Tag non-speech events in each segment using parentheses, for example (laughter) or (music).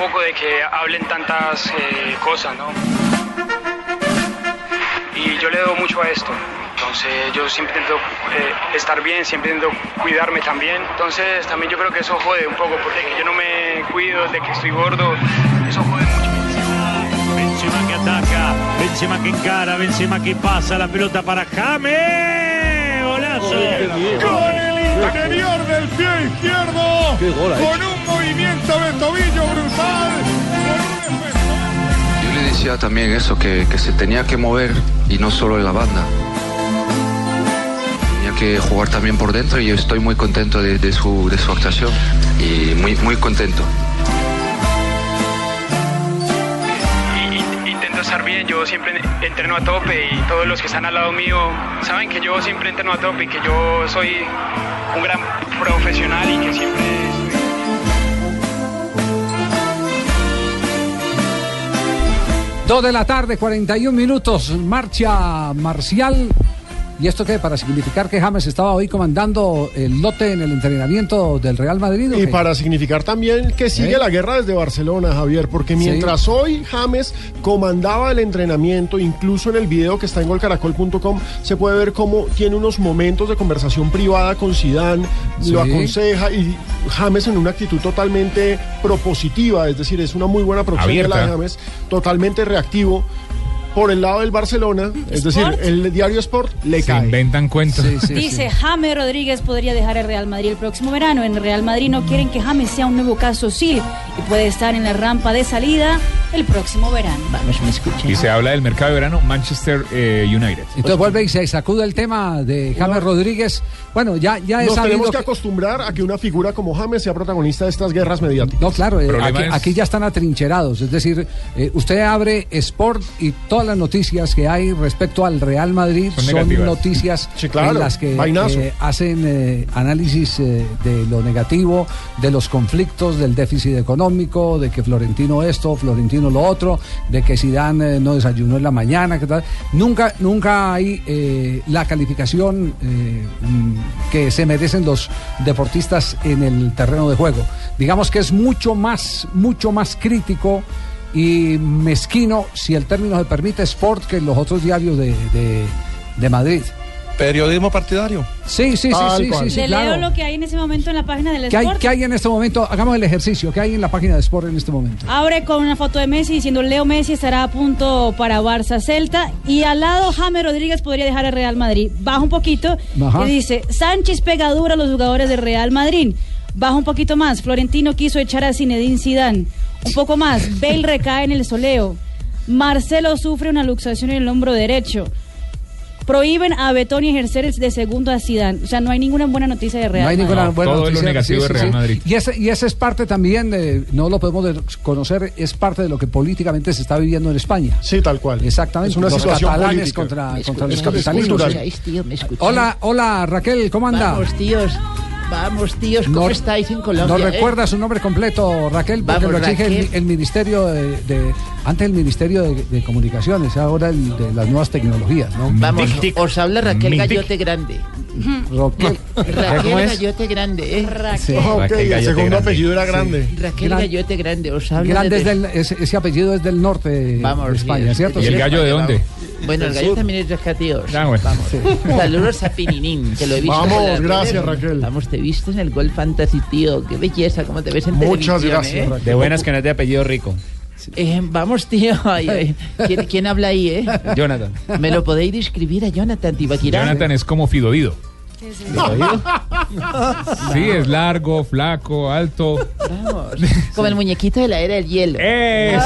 Poco de que hablen tantas eh, cosas, ¿no? Y yo le debo mucho a esto. Entonces yo siempre intento eh, estar bien, siempre intento cuidarme también. Entonces también yo creo que eso jode un poco, porque yo no me cuido, de que estoy gordo, eso jode mucho. Benzema que ataca, Benzema que encara, Benzema que pasa la pelota para James. Golazo. Con el interior del pie izquierdo. Con un movimiento de tobillo brutal. Yo le decía también eso, que, que se tenía que mover y no solo en la banda. Tenía que jugar también por dentro y yo estoy muy contento de, de su, de su actuación y muy, muy contento. Intento estar bien, yo siempre entreno a tope y todos los que están al lado mío saben que yo siempre entreno a tope y que yo soy un gran profesional y que siempre... Dos de la tarde, 41 minutos, marcha marcial. ¿Y esto qué? ¿Para significar que James estaba hoy comandando el lote en el entrenamiento del Real Madrid? o Y qué? para significar también que sigue ¿Eh? la guerra desde Barcelona, Javier, porque mientras hoy James comandaba el entrenamiento, incluso en el video que está en golcaracol.com, se puede ver cómo tiene unos momentos de conversación privada con Zidane, lo aconseja y James en una actitud totalmente propositiva, es decir, es una muy buena producción de la. James, totalmente reactivo. Por el lado del Barcelona, es decir, el diario Sport le Se cae. inventan cuentos. Sí, sí, Dice sí. James Rodríguez podría dejar el Real Madrid el próximo verano. En Real Madrid no quieren que James sea un nuevo caso Sil y puede estar en la rampa de salida el próximo verano. Vamos, me escuchan. Y se habla del mercado de verano Manchester eh, United. Entonces vuelve y se sacude el tema de James Rodríguez. Bueno, ya, ya es Nos tenemos que que- acostumbrar a que una figura como James sea protagonista de estas guerras mediáticas. No, claro, eh, Problema aquí, es- aquí ya están atrincherados. Es decir, eh, usted abre Sport y todas las noticias que hay respecto al Real Madrid Son son, noticias Sí, claro, en las que eh, hacen eh, análisis eh, de lo negativo, de los conflictos, del déficit económico, de que Florentino esto, Florentino lo otro, de que Zidane eh, no desayunó en la mañana, que tal. Nunca, nunca hay eh, la calificación eh, mm, que se merecen los deportistas en el terreno de juego. Digamos que es mucho más, mucho más crítico y mezquino, si el término se permite, Sport que los otros diarios de- de Madrid. Periodismo partidario. Sí, sí, sí, sí, cual. sí, sí, Le claro. leo lo que hay en ese momento en la página del ¿Qué hay, Sport. qué hay en este momento? Hagamos el ejercicio. ¿Qué hay en la página de Sport en este momento? Abre con una foto de Messi diciendo Leo Messi estará a punto para Barça Celta y al lado James Rodríguez podría dejar el Real Madrid. Baja un poquito Ajá. y dice Sánchez pega duro a los jugadores del Real Madrid. Baja un poquito más. Florentino quiso echar a Zinedine Zidane. Un poco más. Bale recae en el soleo. Marcelo sufre una luxación en el hombro derecho. Prohíben a Betoni ejercer el de segundo a Zidane. O sea, no hay ninguna buena noticia de Real no hay Madrid. ninguna buena todo es lo noticia. negativo de Real Madrid. Y ese, y ese es parte también, de- no lo podemos conocer, es parte de lo que políticamente se está viviendo en España. Sí, tal cual. Exactamente. Es una los situación catalanes política. contra, los escucháis. Hola, hola Raquel, ¿cómo anda? Vamos, tíos. Vamos, tíos, ¿cómo No- estáis en Colombia? ¿Nos eh? recuerda su nombre completo, Raquel? Porque Vamos, lo exige el, Raquel. el Ministerio de, de- Antes el Ministerio de, de Comunicaciones, ahora el de las nuevas tecnologías, ¿no? Vamos, os habla Raquel. Gallote Grande. Raquel. Raquel es? Gallote Grande, ¿eh? Sí. Ok, Raquel el Gallote segundo Grande. apellido era grande. Raquel Gran- Gallote Grande, os habla Grande es desde- del- ese, ese apellido es del norte Vamos, de España, sí, ¿cierto? ¿Y el sí, gallo de vamos. dónde? Bueno, el gallo también es tíos. Ah, bueno. Saludos a Pininín, que lo he visto. Vamos, gracias. Raquel. Vamos, te he visto en el Gol Fantasy, tío. Qué belleza, cómo te ves en Muchas televisión, gracias, ¿eh? Raquel. De buenas que no es de apellido rico. Eh, vamos, tío. (laughs) Ay, ay. ¿Quién, quién habla ahí, eh? Jonathan. Me lo podéis describir a Jonathan Tibaquirá. Jonathan es como Fidodido. (laughs) Sí, es largo, flaco, alto. Como el muñequito de la era del hielo. Es.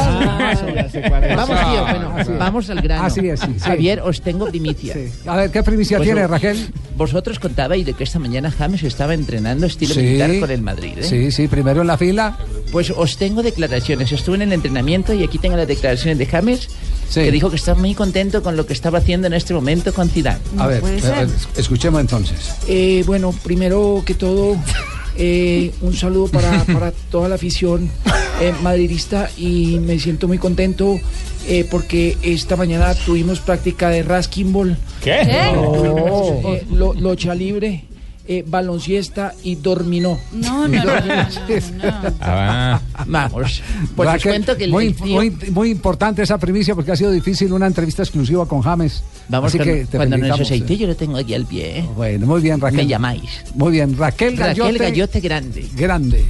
Vamos, tío, bueno, vamos al grano. Así es, sí, sí. Javier, os tengo primicia. A ver, ¿qué primicia Pues, tiene Raquel? Vosotros contabais de que esta mañana James estaba entrenando estilo Sí. militar con el Madrid. ¿eh? Sí, sí, primero en la fila. Pues os tengo declaraciones. Estuve en el entrenamiento y aquí tengo las declaraciones de James, Sí. que dijo que está muy contento con lo que estaba haciendo en este momento con Zidane. A ver, eh, escuchemos entonces. Eh, bueno, primero que todo, eh, un saludo para, para toda la afición eh, madridista y me siento muy contento eh, porque esta mañana tuvimos práctica de rasking ball. ¿Qué? Oh. Eh, lo, locha libre, eh, balonciesta y dorminó. No, no, no, no, no. Ah, Vamos. Pues os Raquel, cuento que el, muy, el tío- muy, muy importante esa primicia porque ha sido difícil una entrevista exclusiva con James. Vamos Así con- que te cuando felicitamos, necesite, eh. yo lo tengo aquí al pie. ¿eh? Bueno, muy bien, Raquel. Me llamáis. Muy bien, Raquel Gallote. Raquel Gallote Grande. Grande.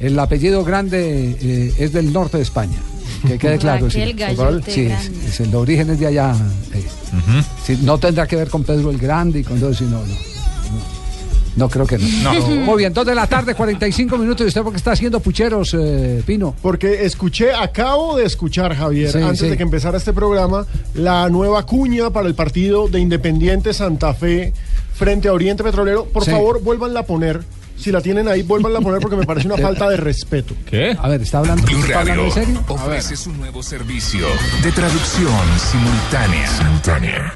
El apellido grande eh, es del norte de España. Que quede claro. Raquel sí. Gallote Sí, es, Grande. es el origen es de allá. eh. Sí, no tendrá que ver con Pedro el Grande y con todo eso, no, no. creo que no. No. (laughs) Muy bien, dos de la tarde, 45 minutos. ¿Y usted por qué está haciendo pucheros, eh, Pino? Porque escuché, acabo de escuchar, Javier, Sí, antes sí. de que empezara este programa, la nueva cuña para el partido de Independiente Santa Fe frente a Oriente Petrolero. Por Sí. favor, vuélvanla a poner. Si la tienen ahí, vuélvanla a poner porque me parece una (laughs) falta de respeto. ¿Qué? A ver, ¿está hablando, Blue ¿está hablando Radio en serio? ofrece su nuevo servicio de traducción simultánea.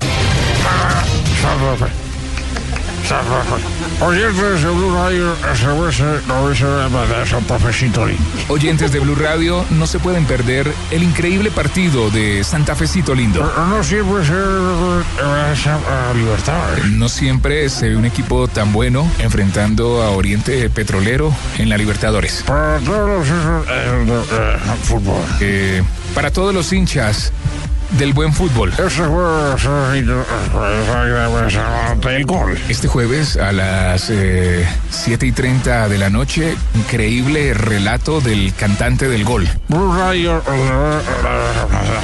Oyentes de Blue Radio, SBS 99 de Santa Fe Sintoní. Oyentes de Blue Radio no se pueden perder el increíble partido de Santa Fecito Lindo. No siempre se. No siempre se ve un equipo tan bueno enfrentando a Oriente Petrolero en la Libertadores. Para todos los eh, de, eh, fútbol. Eh, para todos los hinchas del buen fútbol. Este jueves a las eh, 7 y 30 de la noche, increíble relato del cantante del gol. Blue Radio eh,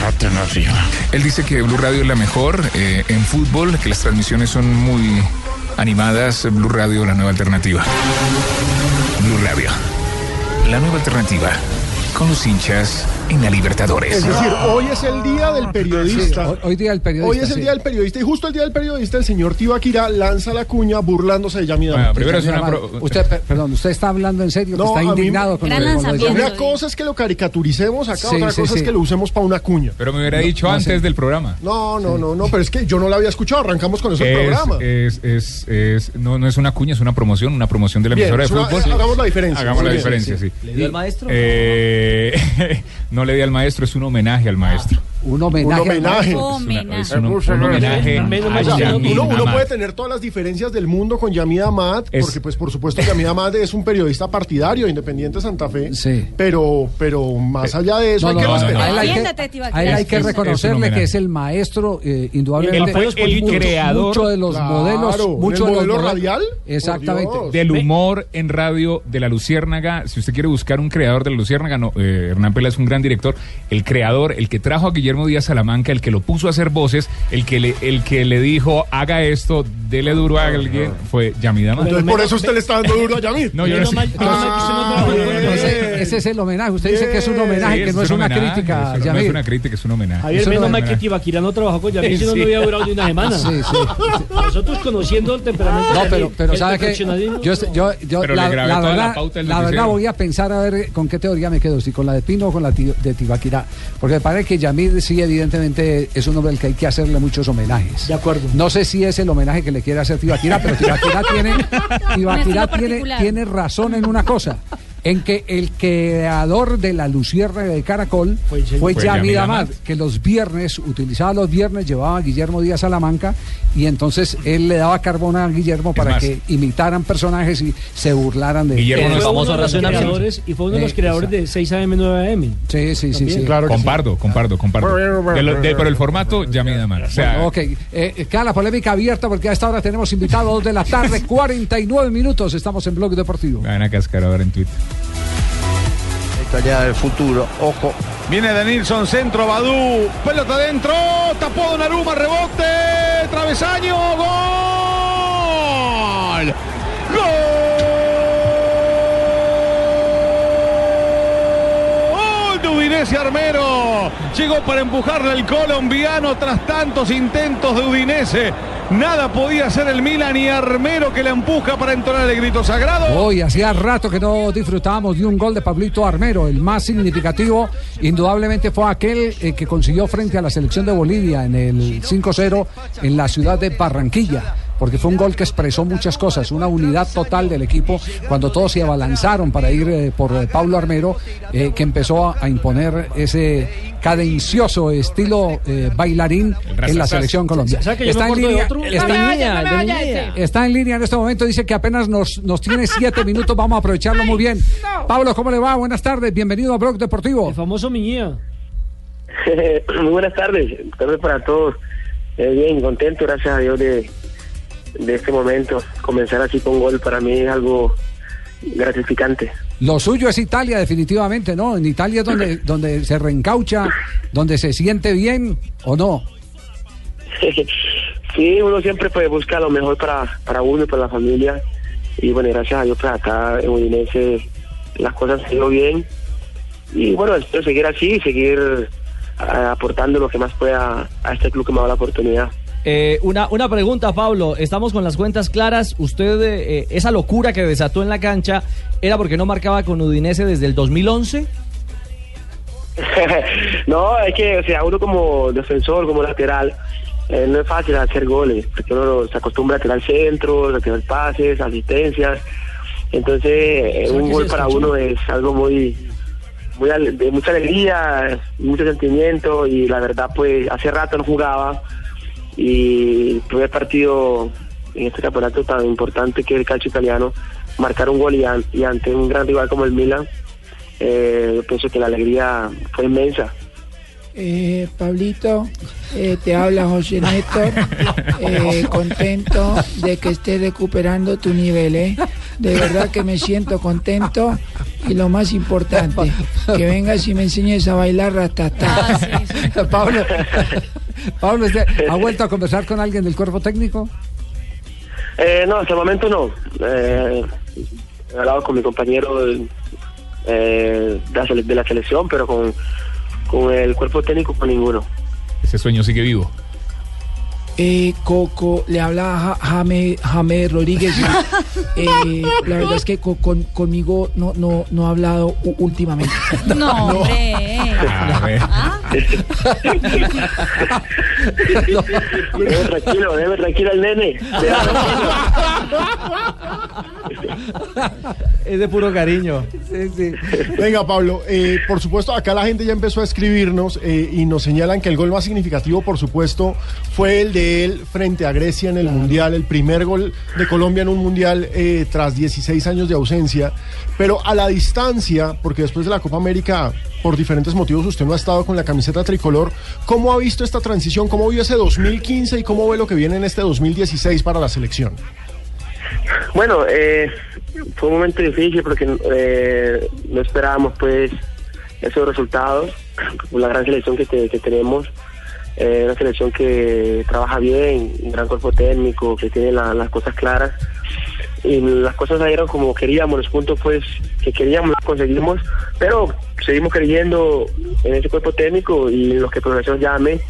alternativa. Él dice que Blue Radio es la mejor eh, en fútbol, que las transmisiones son muy animadas. Blue Radio, la nueva alternativa. Blue Radio, la nueva alternativa. Con los hinchas en la Libertadores. Es decir, hoy es el día del periodista. Hoy, hoy día del periodista. Hoy es el sí. día del periodista y justo el día del periodista el señor Tibaquira lanza la cuña burlándose de Yamida. Bueno, primero es una pro- Usted, per- perdón, usted está hablando en serio, que No, está a mí- indignado con, Gran lo con de. Una cosa es que lo caricaturicemos acá, Sí, otra sí, cosa sí. es que lo usemos para una cuña. Pero me hubiera dicho no antes del programa. No, no, no, no, pero es que yo no la había escuchado, arrancamos con eso el Es, programa. es, es, es- no, no es una cuña, es una promoción, una promoción de la Bien, emisora de una- fútbol. hagamos la diferencia. Hagamos la diferencia, sí. ¿Le dio al maestro? Eh, (laughs) no le di al maestro, es un homenaje al maestro. Un homenaje. Un homenaje. Es, una- Homenaje. es un, un homenaje a O sea, Yamil uno, puede tener todas las diferencias del mundo con Yamida Amad, Es- porque pues por supuesto Yamida Amad es un periodista partidario, independiente de Santa Fe, Sí. pero, pero más allá de eso No, hay no, que no, hay que- hay reconocerle que es el maestro, eh, indudablemente. Fue el mucho- creador. Mucho de los Claro, modelos. ¿en Mucho el de los modelo radial? Exactamente. Del humor en radio de la Luciérnaga. Si usted quiere buscar un creador de la Luciérnaga, no, eh, Hernán Pela es un gran director. El creador, el que trajo a Guillermo Díaz Salamanca, el que lo puso a hacer voces, el que le, el que le dijo haga esto, dele duro a alguien, fue Yamida Amad. Entonces por eso usted le está dando duro a Yamid. No, yo no sé. Ah, Ese, ese es el homenaje. Usted dice que es un homenaje, Sí, que no es un una crítica. no es una crítica, es un homenaje. Javier, menos no- mal que Tibaquira no trabajó con Yamil, si no, no hubiera durado ni una semana. Sí, sí. Nosotros conociendo el temperamento No, de pero, pero ¿sabe qué? Yo, yo, yo la, la toda la verdad, la verdad voy a pensar a ver con qué teoría me quedo, si con la de Pino o con la de Tibaquirá. Porque me parece que Yamil sí, evidentemente, es un hombre al que hay que hacerle muchos homenajes. De acuerdo. No sé si es el homenaje que le quiere hacer Tibaquirá, pero Tibaquirá (laughs) tiene, estilo tiene, tiene razón en una cosa. En que el creador de la Luciérnaga de Caracol Fue fue, Fue Amad, Amad. que los viernes, utilizaba los viernes, llevaba a Guillermo Díaz Salamanca y entonces él le daba carbón a Guillermo para más, que imitaran personajes y se burlaran de Guillermo Fue no es uno famoso de los creadores y fue uno de los Eh, creadores de 6am 9am. Sí, sí, sí, sí. Claro que sí. Compardo, compardo, compardo. De lo- de- pero el formato, Yamida Amad. O sea, Ok, eh, queda la polémica abierta porque a esta hora tenemos invitados dos de la tarde, (laughs) 49 minutos. Estamos en Blog Deportivo. me van a cascar ahora en Twitter. Italia del futuro, ojo. Viene de Nilsson, centro, Badú, pelota adentro, tapó Donnarumma, rebote, travesaño, gol. Gol. Gol de Udinese Armero. Llegó para empujarle al colombiano tras tantos intentos de Udinese. Nada podía hacer el Milan y Armero que la empuja para entonar el grito sagrado. Hoy hacía rato que no disfrutábamos de un gol de Pablito Armero. El más significativo, indudablemente, fue aquel eh, que consiguió frente a la selección de Bolivia en el 5-0 en la ciudad de Barranquilla. Porque fue un gol que expresó muchas cosas, una unidad total del equipo cuando todos se abalanzaron para ir eh, por eh, Pablo Armero, eh, que empezó a, a imponer ese cadencioso estilo eh, bailarín en la selección colombiana. ¿Sabe que yo Está en línea, otro? está en línea. Está en línea en este momento, dice que apenas nos, nos tiene siete minutos, vamos a aprovecharlo muy bien. Pablo, ¿cómo le va? Buenas tardes, bienvenido a Blog Deportivo. El famoso Miñía. (laughs) Muy buenas tardes, tardes para todos. Eh, bien, contento, gracias a Dios de, de este momento. Comenzar así con gol para mí es algo gratificante. Lo suyo es Italia, definitivamente, ¿no? En Italia es donde, (laughs) donde se reencaucha, donde se siente bien, ¿o no? (laughs) sí, uno siempre pues busca lo mejor para, para uno y para la familia. Y bueno, gracias a Dios pues acá en Udinese las cosas han ido bien. Y bueno, espero seguir así, seguir ah, aportando lo que más pueda a este club que me da la oportunidad. Eh, una, una pregunta, Pablo. Estamos con las cuentas claras. Usted, eh, esa locura que desató en la cancha, ¿era porque no marcaba con Udinese desde el 2011? (laughs) no, es que, o sea, uno como defensor, como lateral, eh, no es fácil hacer goles, porque uno se acostumbra a tirar centros, a tirar pases, asistencias. Entonces, eh, ¿Será un gol para uno es algo muy, muy de mucha alegría, mucho sentimiento, y la verdad, pues, hace rato no jugaba, y primer partido en este campeonato tan importante que es el calcio italiano, marcar un gol y, an- y ante un gran rival como el Milan, eh, yo pienso que la alegría fue inmensa. Eh, Pablito, eh, te habla José Néstor, (laughs) eh, contento de que estés recuperando tu nivel, ¿eh? De verdad que me siento contento y lo más importante, que vengas y me enseñes a bailar ratatá. (laughs) Pablo, (laughs) Pablo, ¿usted ¿ha (laughs) vuelto a conversar con alguien del cuerpo técnico? Eh, no, hasta el momento no. Eh, he hablado con mi compañero eh, de, la, sele- de la selección, pero con, con el cuerpo técnico con ninguno. Ese sueño sigue vivo. Eh, Coco, le habla Ja- Jame, Jame Rodríguez. (laughs) Eh, la verdad es que co- con, conmigo no, no, no ha hablado últimamente. (laughs) No, hombre. Debe (laughs) tranquilo, debe tranquilo al nene. Es de puro cariño. Venga, Pablo, eh, por supuesto, acá la gente ya empezó a escribirnos eh, y nos señalan que el gol más significativo, por supuesto, fue el de él frente a Grecia en el Mundial, el primer gol de Colombia en un Mundial eh, tras 16 años de ausencia. Pero a la distancia, porque después de la Copa América, por diferentes motivos, usted no ha estado con la camiseta tricolor, ¿cómo ha visto esta transición? ¿Cómo vio ese 2015 y cómo ve lo que viene en este 2016 para la selección? Bueno, eh, fue un momento difícil porque eh, no esperábamos pues esos resultados, la gran selección que, te- que tenemos, eh, una selección que trabaja bien, un gran cuerpo técnico, que tiene la- las cosas claras y las cosas salieron como queríamos, los puntos pues que queríamos los conseguimos, pero seguimos creyendo en ese cuerpo técnico y en los que profesor llame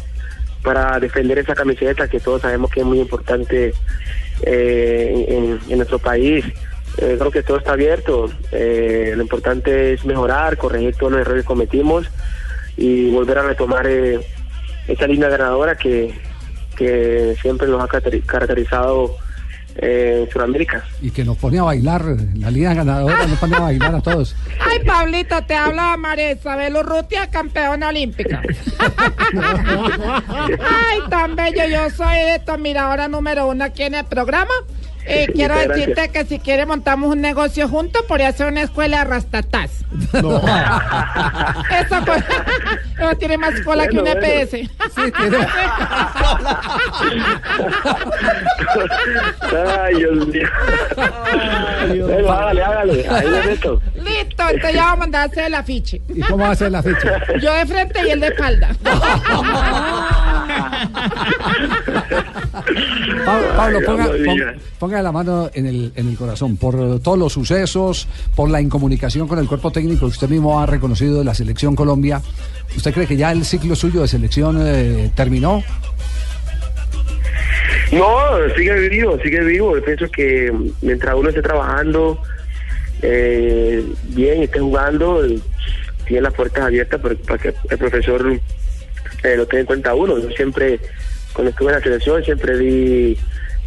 para defender esa camiseta que todos sabemos que es muy importante eh, en, en nuestro país. Eh, creo que todo está abierto. Eh, lo importante es mejorar, corregir todos los errores que cometimos y volver a retomar eh, esa línea ganadora que, que siempre nos ha caracteri- caracterizado eh, en Sudamérica. Y que nos pone a bailar, la línea ganadora nos pone a bailar a todos. (laughs) Ay, Pablito, te habla María Isabel Urrutia, campeona olímpica. (laughs) Ay, tan bello, yo soy tu admiradora número uno aquí en el programa. Eh, quiero Muchas decirte gracias. que si quieres montamos un negocio juntos, podría hacer una escuela de rastatás. (laughs) Eso, pues, (laughs) eso tiene más cola que un Bueno, bueno. EPS. (laughs) Ay, Dios mío. Bueno, hágale, hágale. Ahí le meto. Listo, entonces ya vamos a mandar a hacer el afiche. ¿Y cómo va a ser la fecha? Yo de frente y él de espalda. Pablo, ponga, la mano en el, en el corazón por todos los sucesos, por la incomunicación con el cuerpo técnico que usted mismo ha reconocido de la selección Colombia. ¿Usted cree que ya el ciclo suyo de selección eh, terminó? No, sigue vivo, sigue vivo. Yo pienso que mientras uno esté trabajando eh, bien, esté jugando, tiene las puertas abiertas para, para que el profesor eh, lo tenga en cuenta a uno. Yo siempre, cuando estuve en la selección, siempre di,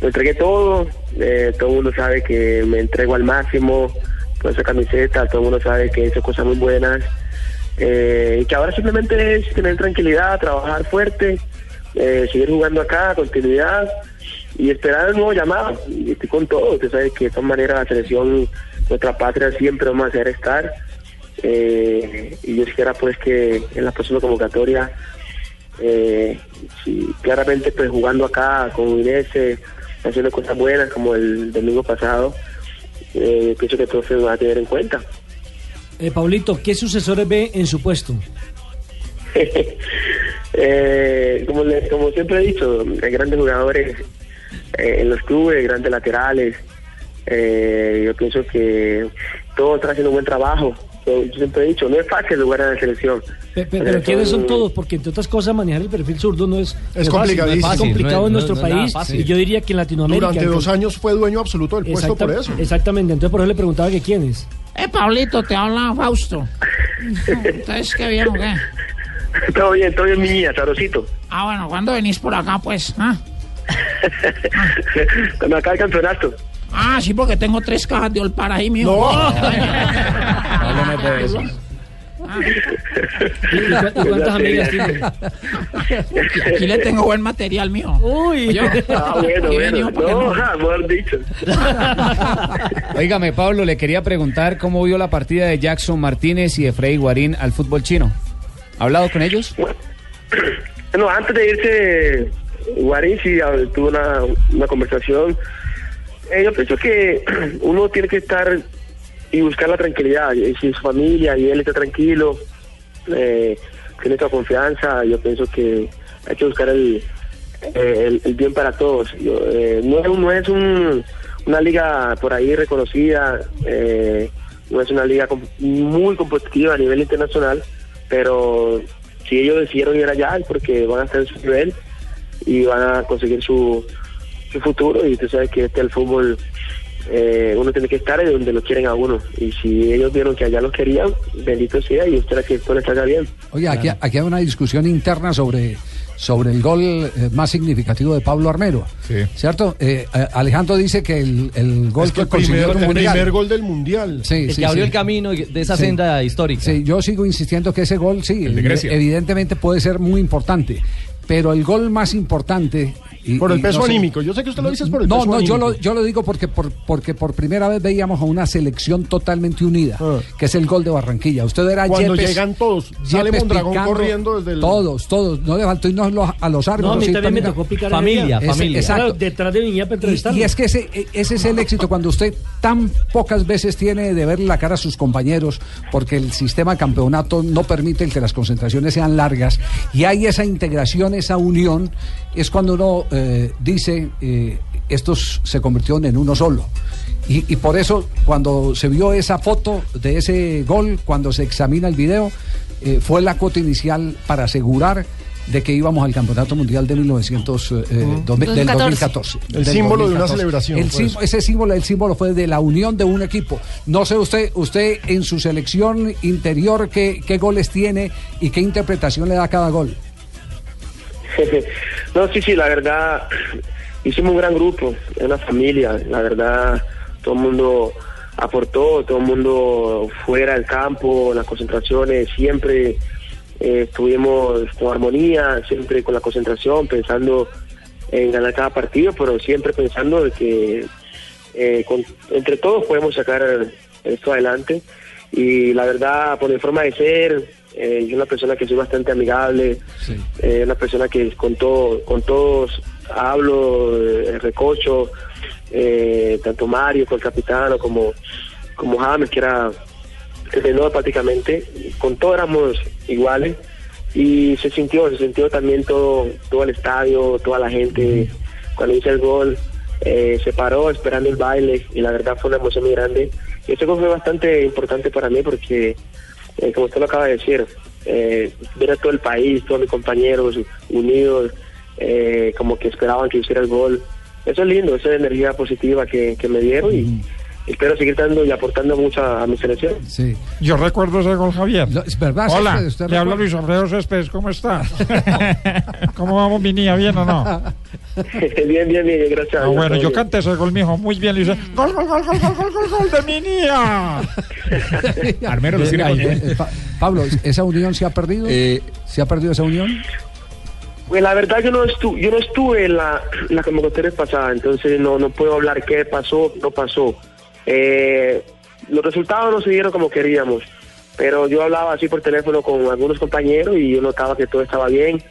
me entregué todo. eh, todo el mundo sabe que me entrego al máximo con esa camiseta. Todo el mundo sabe que he hecho cosas muy buenas. eh, y que ahora simplemente es tener tranquilidad, trabajar fuerte, eh, seguir jugando acá, continuidad y esperar el nuevo llamado. Y estoy con todo. Usted sabe que de todas maneras la selección, nuestra patria, siempre vamos a hacer estar. Y yo quisiera pues que en la próxima convocatoria, eh, claramente pues jugando acá con Inés, haciendo cosas buenas como el domingo pasado, eh, pienso que todo se va a tener en cuenta. Eh, Paulito, ¿qué sucesores ve en su puesto? (laughs) Eh, como, le- como siempre he dicho, hay grandes jugadores eh, en los clubes, grandes laterales. Eh, yo pienso que todos están haciendo un buen trabajo. Yo, yo siempre he dicho, no es fácil jugar en la selección. Pe- pe- Pero, ¿quiénes son todos? Porque entre otras cosas manejar el perfil zurdo no es, no fácil, complicadísimo. Es complicado No es- en no- nuestro no es país y yo diría que en Latinoamérica. Durante dos años fue dueño absoluto del puesto Exacta- por eso. Exactamente, entonces por eso le preguntaba que quiénes. Eh, Pablito, te habla Fausto. Entonces, ¿qué bien o qué? todo bien, todo bien, mi niña, sabrosito. Ah, bueno, ¿cuándo venís por acá, pues? Ah, Cuando acaba el campeonato. Ah, sí, porque tengo tres cajas de Olpar ahí, mío. No. De eso. ¿Y, cu- y (laughs) cuántas amigas tiene? (laughs) Aquí le tengo buen material mío. Uy. Ah, bueno, bueno. No, ja, mejor dicho. (laughs) Óigame, Pablo, le quería preguntar cómo vio la partida de Jackson Martínez y de Freddy Guarín al fútbol chino. ¿Ha hablado con ellos? Bueno, antes de irse, Guarín sí tuvo una, una conversación. Eh, yo pienso que (clears throat) uno tiene que estar y buscar la tranquilidad. Y si su familia y él está tranquilo, eh, tiene esa confianza, yo pienso que hay que buscar el, eh, el, bien para todos. Eh, no es, un- una liga por ahí reconocida, eh, no es una liga muy competitiva a nivel internacional, pero si ellos decidieron ir allá es porque van a estar en su nivel y van a conseguir su, su futuro y usted sabe que este el fútbol eh, uno tiene que estar en donde lo quieren a uno y si ellos vieron que allá lo querían bendito sea y espera que esto les salga bien Oye, aquí, aquí hay una discusión interna sobre, sobre el gol eh, más significativo de Pablo Armero. ¿Cierto? Eh, eh, Alejandro dice que el, el gol Es que que, el consiguió primer- el mundial. primer gol del mundial. Sí, El sí, que abrió sí. el camino de esa Sí. senda histórica. Sí, yo sigo insistiendo que ese gol, sí, evidentemente puede ser muy importante, pero el gol más importante... y- Por el peso no sé- anímico. Yo sé que usted lo dice por el no, peso no, yo anímico. lo, yo lo digo porque por, porque por primera vez veíamos a una selección totalmente unida, que es el gol de Barranquilla. Usted era Ah. Cuando Yepes- llegan todos, sale Mondragón picando, corriendo desde el... Todos, todos. No le faltó irnos los- a los No, árboles. a mí sí, también me tocó picar Familia, Ese- familia. Claro, Exacto. detrás de Viña para Y, y es que ese, e- ese es el éxito cuando usted tan pocas veces tiene de ver la cara a sus compañeros, porque el sistema de campeonato no permite el que las concentraciones sean largas, y hay esa integración, esa unión, es cuando uno eh, dice, eh, estos se convirtieron en uno solo. Y, y por eso, cuando se vio esa foto de ese gol, cuando se examina el video, eh, fue la cuota inicial para asegurar de que íbamos al Campeonato Mundial de 1900, eh, Mm. dos mil- del 2014. 2014. El Del símbolo de una 2014. celebración, El eso. ese símbolo, el símbolo fue de la unión de un equipo. No sé usted, usted en su selección interior qué, qué goles tiene y qué interpretación le da a cada gol. (laughs) no, sí, sí, la verdad, hicimos un gran grupo, una familia, la verdad, todo el mundo aportó, todo el mundo fuera del campo, las concentraciones, siempre eh, estuvimos con armonía, siempre con la concentración, pensando en ganar cada partido, pero siempre pensando de que eh, con- entre todos podemos sacar esto adelante. Y la verdad, por mi forma de ser, eh, yo soy una persona que soy bastante amigable, eh, una persona que con todo, con todos hablo, eh, recocho, eh, tanto Mario, con el capitano, como, como James, que era entrenó prácticamente, con todos éramos iguales y se sintió, se sintió también todo, todo el estadio, toda la gente, cuando hice el gol, eh, se paró esperando el baile y la verdad fue una emoción muy grande. Y ese gol fue bastante importante para mí porque, eh, como usted lo acaba de decir, eh, ver a todo el país, todos mis compañeros unidos, eh, como que esperaban que hiciera el gol. Eso es lindo, esa energía positiva que, que me dieron y espero seguir dando y aportando mucho a, a mi selección. Sí. Yo recuerdo ese gol, Javier. es verdad, Hola, Céspedes, ¿usted le habla? Luis Alfredo Céspedes, ¿cómo está? (laughs) ¿Cómo vamos, mi niña? ¿Bien o no? (laughs) bien, bien, bien, gracias. Ah, bueno, yo canté ese gol, mijo, muy bien. Le gol, gol, gol, gol, gol, gol, gol, gol de mi niña. (laughs) Armero, lo tiene con- eh, Pablo, ¿esa unión se ha perdido? ¿Se ha perdido esa unión? Pues la verdad yo no estuve, yo no estuve en la, en la convocatoria pasada, entonces no, no puedo hablar qué pasó, no pasó. Eh, los resultados no se dieron como queríamos, pero yo hablaba así por teléfono con algunos compañeros y yo notaba que todo estaba bien,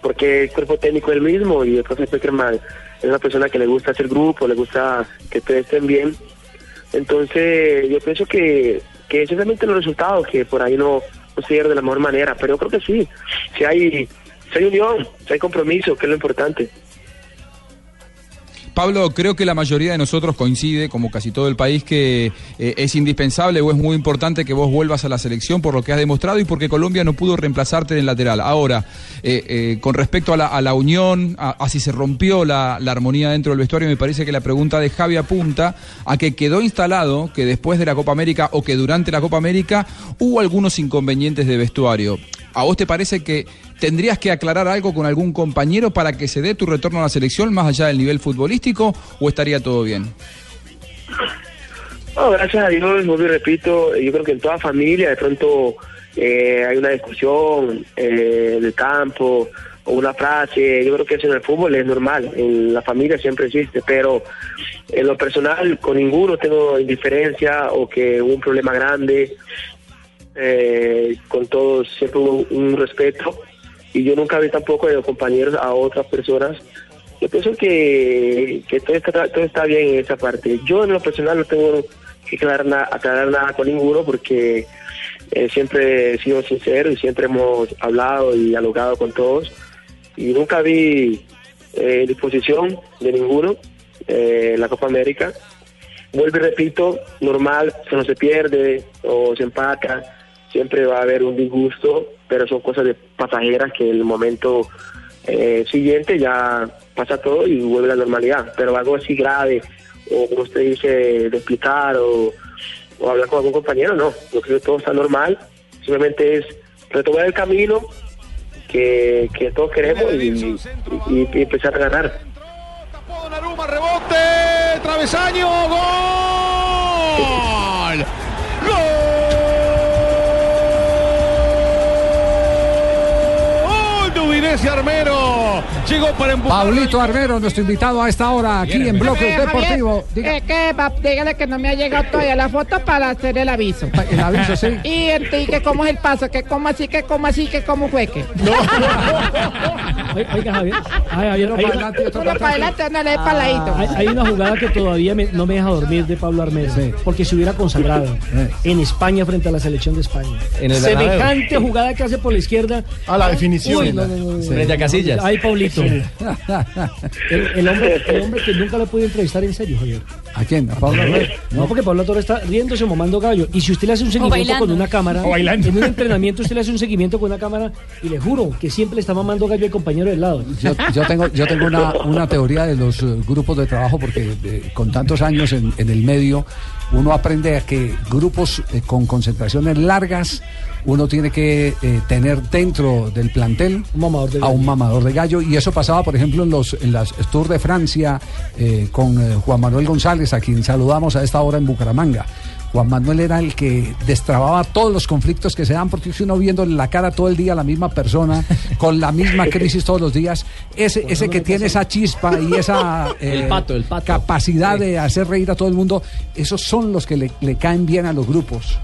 porque el cuerpo técnico es el mismo y el profe Peckerman es una persona que le gusta hacer grupo, le gusta que todos estén bien. Entonces yo pienso que, que simplemente los resultados, que por ahí no, no se dieron de la mejor manera, pero yo creo que sí, si hay, si hay unión, si hay compromiso, que es lo importante. Pablo, creo que la mayoría de nosotros coincide, como casi todo el país, que eh, es indispensable o es muy importante que vos vuelvas a la selección por lo que has demostrado y porque Colombia no pudo reemplazarte en lateral. Ahora, eh, eh, con respecto a la, unión, a, a si se rompió la, la armonía dentro del vestuario, me parece que la pregunta de Javi apunta a que quedó instalado que después de la Copa América o que durante la Copa América hubo algunos inconvenientes de vestuario. ¿A vos te parece que tendrías que aclarar algo con algún compañero para que se dé tu retorno a la selección más allá del nivel futbolístico o estaría todo bien? Gracias a Dios, vuelvo y repito, yo creo que en toda familia de pronto eh, hay una discusión eh, del campo o una frase, yo creo que eso en el fútbol es normal, en la familia siempre existe, pero en lo personal con ninguno tengo indiferencia o que hubo un problema grande, eh, con todos siempre hubo un respeto y yo nunca vi tampoco de los compañeros a otras personas. Yo pienso que, todo, está, todo está bien en esa parte. Yo en lo personal no tengo que aclarar, na- aclarar nada con ninguno porque eh, siempre he sido sincero y siempre hemos hablado y dialogado con todos y nunca vi eh, disposición de ninguno eh, la Copa América. Vuelvo y repito, normal, se no se pierde o se empata, siempre va a haber un disgusto, pero son cosas de pasajeras que en el momento eh, siguiente ya pasa todo y vuelve a la normalidad. Pero algo así grave, o como usted dice, de explicar o, o hablar con algún compañero, no. Yo creo que todo está normal, simplemente es retomar el camino que, que todos queremos y, y- y empezar a ganar. Rebote, travesaño, gol. aparece Armero. Llegó para empujar. Pablito Armero, nuestro invitado a esta hora aquí en Bloque Eh, Javier, Deportivo. eh, que va- dígale que no me ha llegado todavía la foto para hacer el aviso. El aviso, sí. Y, ent- y que cómo es el paso, que cómo así, que cómo así, que cómo fue que. Oiga, Javier. Ay, Javier, hay, Uno para adelante, uno le para ladito. hay- hay una jugada que todavía me- no me deja dormir de Pablo Armero. Porque se hubiera consagrado en España frente a la selección de España. En el. Semejante jugada que hace por la izquierda. A la definición. Uy, no, no, no, no. Frente a Casillas. Ay, Pablito. (laughs) El, el hombre, el hombre que nunca lo pude entrevistar en serio, Javier. ¿A quién? ¿A Pablo Armero? No, porque Pablo Torres está riéndose o mamando gallo. Y si usted le hace un seguimiento con una cámara, O bailando. en un entrenamiento usted le hace un seguimiento con una cámara y le juro que siempre le está mamando gallo al compañero del lado. Yo, yo tengo, yo tengo una, una teoría de los eh, grupos de trabajo porque eh, con tantos años en, en el medio uno aprende a que grupos eh, con concentraciones largas uno tiene que eh, tener dentro del plantel a un mamador de gallo y eso pasaba por ejemplo en los en las Tours de Francia eh, con Juan Manuel González a quien saludamos a esta hora en Bucaramanga. Juan Manuel era el que destrababa todos los conflictos que se dan, porque si uno viendo la cara todo el día a la misma persona, (laughs) con la misma crisis todos los días, ese, ese que tiene esa chispa y (laughs) esa eh, El pato, el pato. capacidad de hacer reír a todo el mundo, esos son los que le, le caen bien a los grupos.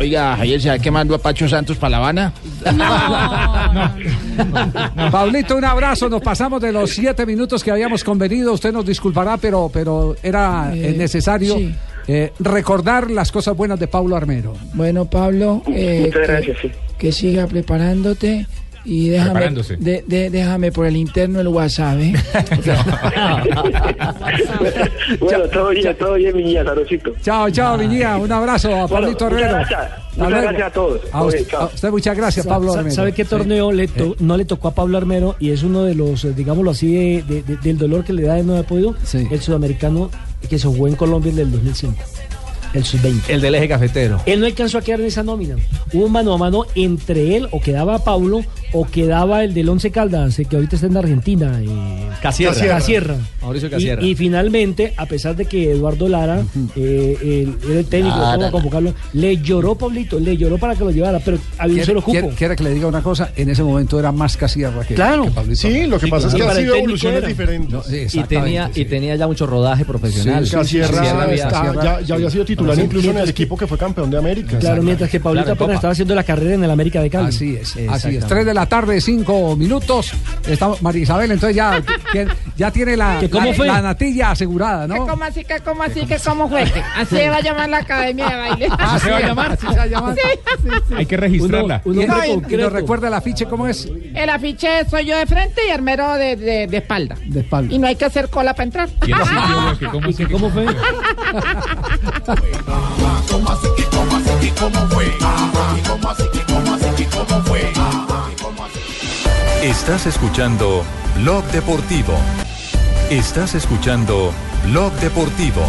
Oiga, Javier, ¿se ha quemando a Pacho Santos para La Habana? (laughs) Pablito, un abrazo. Nos pasamos de los siete minutos que habíamos convenido. Usted nos disculpará, pero, pero era Eh, necesario. sí. Eh, recordar las cosas buenas de Pablo Armero. Bueno, Pablo, eh, Muchas que- gracias, sí. que siga preparándote y déjame, Preparándose. de- de- déjame por el interno el WhatsApp. ¿eh? (laughs) (laughs) bueno, todo bien, todo bien, mi niña, Sarosito. Chao, chao, Viñía. Un abrazo a Bueno, Pablito gracias. Hasta Muchas gracias a todos. A Todo usted, bien, chao. a usted muchas gracias, Sa- Pablo Armero. ¿Sabe qué torneo le to- no le tocó a Pablo Armero? Y es uno de los, eh, digámoslo así, de- de- de- del dolor que le da de no haber podido. El sudamericano que se jugó en Colombia en el 2005. El sub-20. El del eje cafetero. Él no alcanzó a quedar en esa nómina. Hubo un mano a mano entre él, o quedaba Pablo, o quedaba el del Once Caldas, eh, que ahorita está en Argentina. eh, Casierra. Casierra. Mauricio Y- Casierra. Y, finalmente, a pesar de que Eduardo Lara eh, el- era el técnico, Ah, a convocarlo, le lloró Pablito, le lloró para que lo llevara, pero había un ¿Quiere, solo cupo. quiere- quiere que le diga una cosa? En ese momento era más Casierra que, Claro. que Pablito Sí, lo que pasa es que ha sido evoluciones era. diferentes. No, sí, Y tenía, sí. y tenía ya mucho rodaje profesional. Casierra Casierra había- está- Casierra- ya, ya había sido titular incluso en el equipo que fue campeón de América. Claro, mientras que Pablito Claro, apenas estaba haciendo la carrera en el América de Cali. Así es, así es. Exactamente. 3 de la tarde, 5 minutos. Estamos, María Isabel, entonces ya, (laughs) tiene- ya tiene la, ¿Que cómo la, fue? la natilla asegurada, ¿Qué, ¿no? ¿Cómo así que cómo así que cómo fue? Así se va a llamar la academia de baile. Ah, se va a llamar? así se va a llamar. Hay que registrarla. Un Y, hombre y- y nos recuerda el afiche, ¿cómo es? El afiche soy yo de frente y Armero de, de, de espalda. De espalda. Y no hay que hacer cola para entrar. ¿Quién sitio, güey? ¿Que ¿Cómo ¿Y (laughs) así que que- cómo fue? Estás escuchando Blog Deportivo. Estás escuchando Blog Deportivo.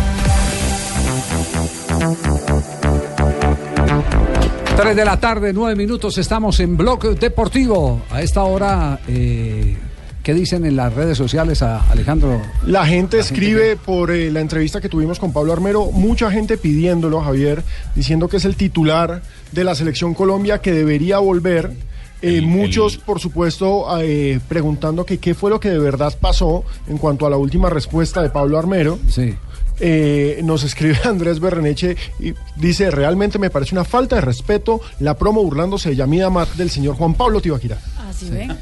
3 de la tarde, 9 minutos, estamos en Blog Deportivo. A esta hora, eh, ¿qué dicen en las redes sociales a Alejandro? La gente escribe por eh, la entrevista que tuvimos con Pablo Armero, mucha gente pidiéndolo, Javier, diciendo que es el titular de la selección Colombia, que debería volver. Eh, muchos, por supuesto, eh, preguntando que qué fue lo que de verdad pasó en cuanto a la última respuesta de Pablo Armero. Sí. Eh, nos escribe (laughs) Andrés Berreneche y dice, realmente me parece una falta de respeto la promo burlándose de Yamida Mat del señor Juan Pablo Tibaquira. Así ven.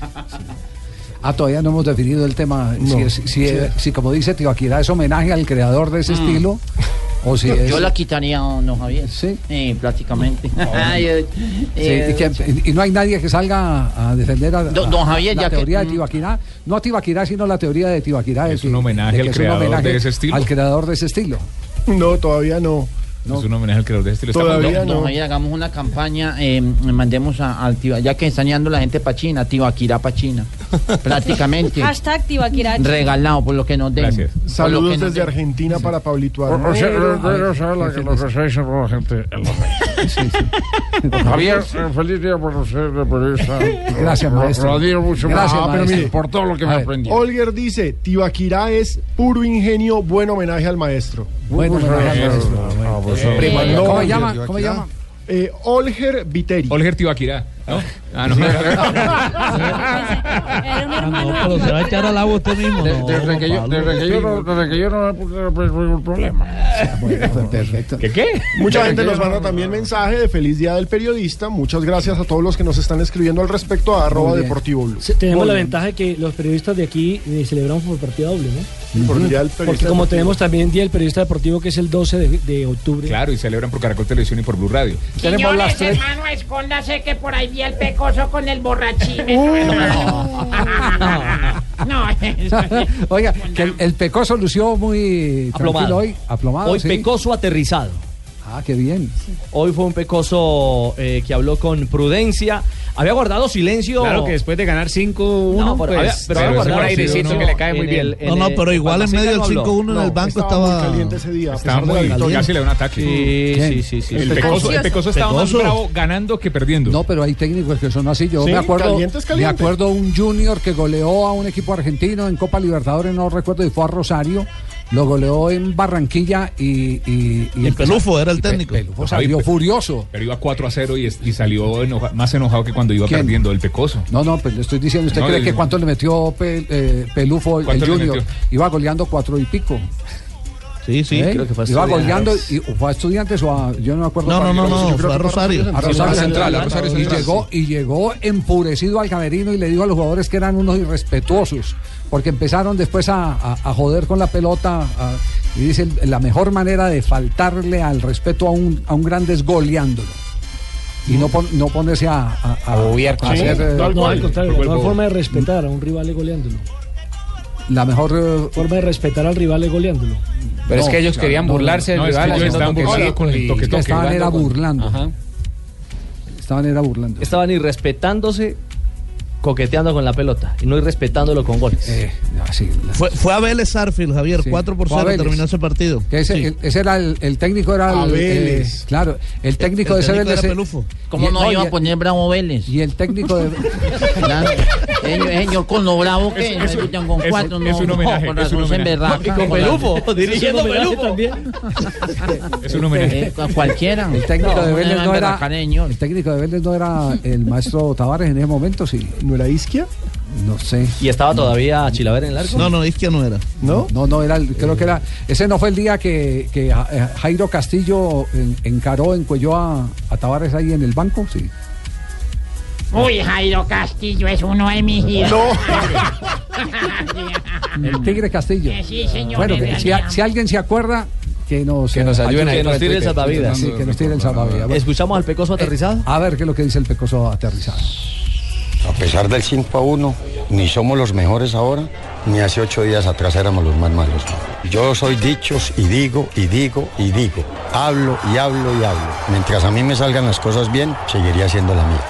Ah, todavía no hemos definido el tema. Si, No. es- si, Sí. si, como dice Tibaquirá, es homenaje al creador de ese estilo. O si es. Yo la quitaría, ¿no, Javier? Sí. Eh, prácticamente. (laughs) Ay, eh, Sí, eh, y, que- y no hay nadie que salga a defender a, Don- a- don Javier, la ya que- teoría de mm. Tibaquirá. No a Tibaquirá, sino la teoría de Tibaquirá. de Es que- un homenaje de al que es un creador de ese estilo. Al creador de ese estilo. No, todavía no. Es un homenaje al creador de este Todavía no. Javier, hagamos una campaña, eh, mandemos a, al Tiba- ya que están yendo la gente para China, Tibaquirá para China. (laughs) prácticamente. Hashtag Tibaquirá. Regalado por lo que nos den. Gracias. Saludos desde den. Argentina para Pablito Armero. Javier, feliz día por ser de periodista. Gracias, maestro. Lo mucho. Gracias, Ah, pero maestro. mire, por todo lo que A me aprendí. Olger dice, Tibaquirá es puro ingenio, buen homenaje al maestro. Bueno, Pues, homenaje al maestro. ¿Cómo Olger llama? ¿Cómo llama? Eh, Olger Viteri. Olger Tibaquirá, ¿no? Ah, no. Era un hermano de pero se va a echar al agua usted mismo. de- no, Desde que yo Pablo. desde que yo no desde que yo no un problema. Bueno, (laughs) pues, perfecto. ¿Qué qué? Mucha gente nos manda no- también mensaje de feliz día del periodista. Muchas gracias a todos los que nos están escribiendo al respecto a arroba deportivo blue. Tenemos Muy la bien. ventaja de que los periodistas de aquí eh, celebramos por partida doble, ¿no? Por el día del Porque periodista como deportivo. tenemos también Día del Periodista Deportivo, que es el 12 de, de octubre. Claro, y celebran por Caracol Televisión y por Blue Radio. Tenemos las tres. hermano, escóndase que por ahí vi el pecoso con el borrachín. No, (laughs) Oiga, que el, el pecoso lució muy Aplomado. tranquilo hoy. Aplomado. Hoy sí. pecoso aterrizado. Ah, qué bien. Hoy fue un pecoso eh, que habló con prudencia. Había guardado silencio. Claro que después de ganar 5-1, No, pero pues, había- pero había un guardado airecito silencio que le cae muy en bien. el- No, no, pero igual en medio del 5-1 en el banco estaba, estaba. muy caliente ese día. Estaba muy victoria. casi le da un ataque. Sí, sí, sí, sí. El pecoso, el pecoso estaba más Pecoso. bravo ganando que perdiendo. No, pero hay técnicos que son así. Yo Sí, me acuerdo, caliente es me caliente. acuerdo un junior que goleó a un equipo argentino en Copa Libertadores, no recuerdo, y fue a Rosario. Lo goleó en Barranquilla y. Y, Y el Pelufo era el técnico. Pelufo Javi, salió pe- furioso. Pero iba 4 a 0 y, y salió enoja- más enojado que cuando iba ¿Quién? perdiendo el pecoso. No, no, pues le estoy diciendo, ¿usted No, cree el- que cuánto le metió Pe- eh, Pelufo el ¿Cuánto le Junior? metió? Iba goleando cuatro y pico. Sí, sí. ¿eh? creo que fue a Iba goleando, y, fue a estudiantes o a. Yo no me acuerdo. No, no, no, no, creo fue a Rosario. a A Rosario Central, a Rosario y Central. llegó y llegó enfurecido al camerino y le dijo a los jugadores que eran unos irrespetuosos porque empezaron después a, a- a joder con la pelota a- Y dice, la mejor manera de faltarle al respeto a un, a un grande es goleándolo. Y no, pon- no ponerse a, a, a- a Sí, hacer, eh, no, al contrario, la mejor forma de respetar a un rival es goleándolo. la mejor forma de respetar al rival es goleándolo. Pero es que ellos querían burlarse del no, es que rival. estaban toque- burlando con el toque, toque, estaban era burlando. Ajá. Estaban era burlando. Estaban irrespetándose, coqueteando con la pelota y no irrespetándolo con goles. Eh, Fue, fue a Vélez Arfield, Javier, Sí. 4 por Fue a 0 Vélez. terminó ese partido. Que ese, Sí. el- ese era el, el técnico, era el, Vélez. eh, claro, el técnico El de ese técnico Vélez. era eh, Pelufo. ¿Cómo y- no y- iba a poner Bravo Vélez? Y el técnico de. (laughs) Claro. Señor, señor, con lo bravo que Es- es- con cuatro, es no, un homenaje, no, con es razón un homenaje. emberraca, Y con Pelufo, dirigiendo Pelufo. también. (laughs) Es un homenaje. Eh, cualquiera. El técnico No, de no Vélez no era. El técnico de Vélez no era el maestro Tavares en ese momento, sí. ¿No era Isquia? No sé. ¿Y estaba todavía Chilaver en el arco? No, no, Isquia no era. ¿No? No, no, era, el- creo que era. Ese no fue el día que, que eh, Jairo Castillo en- encaró, encuelló a, a Tavares ahí en el banco, sí. Uy, Jairo Castillo es uno de mis hijos. (laughs) (laughs) El Tigre Castillo. Eh, sí, señor, Bueno, que si, alguien se acuerda, que nos, Que nos ayuden ahí Que nos tire el. Sí, que nos tire el ¿Escuchamos al Pecoso aterrizado? a ver qué es lo que dice el pecoso aterrizado. A pesar del 5 a 1, ni somos los mejores ahora, ni hace ocho días atrás éramos los más malos. Yo soy dichos y digo y digo y digo. Hablo y hablo y hablo. Mientras a mí me salgan las cosas bien, seguiría siendo la mía.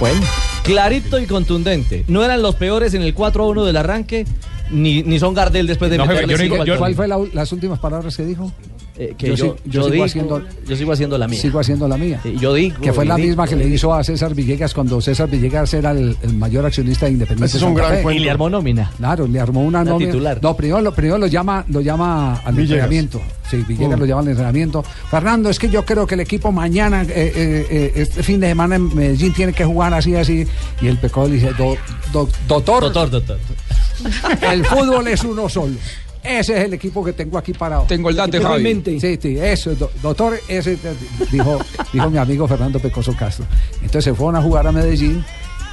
Bueno, clarito y contundente. No eran los peores en el 4 a 1 del arranque, ni, ni son Gardel después de No, jefe, meterle yo yo- ¿Cuál fue la- las últimas palabras que dijo? Eh, que yo yo, sí- yo yo sigo digo- haciendo- yo sigo haciendo la mía. Sigo haciendo la mía. Yo digo. Que fue la digo, misma que le hizo a César Villegas cuando César Villegas era el, el mayor accionista de Independiente. Ese es un gran. Y le armó nómina. Claro, le armó una La nómina. titular. No, primero, lo- primero lo llama, lo llama al Villegas. entrenamiento. Sí, Villegas Mm. lo llama al entrenamiento. Fernando, es que yo creo que el equipo mañana, eh, eh, eh, este fin de semana en Medellín tiene que jugar así, así. Y el pecado le dice, "Do- do- doctor, Doctor, doctor. el fútbol es uno solo. Ese es el equipo que tengo aquí parado. Tengo el date, Javi. Realmente. Sí, sí, eso, do- doctor, ese, dijo, dijo mi amigo Fernando Pecoso Castro. Entonces se fueron a jugar a Medellín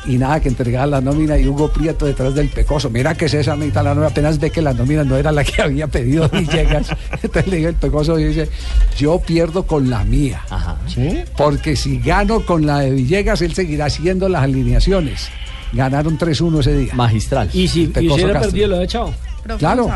y nada que entregar la nómina y Hugo Prieto detrás del Pecoso. Mira que César necesita la nómina, apenas ve que la nómina no era la que había pedido Villegas. Entonces le dijo el Pecoso y dice, yo pierdo con la mía. Ajá. ¿Sí? Porque si gano con la de Villegas, él seguirá haciendo las alineaciones. Ganaron 3-1 ese día. Magistral. Y si, y si Castro. perdido, lo ha echado. Claro,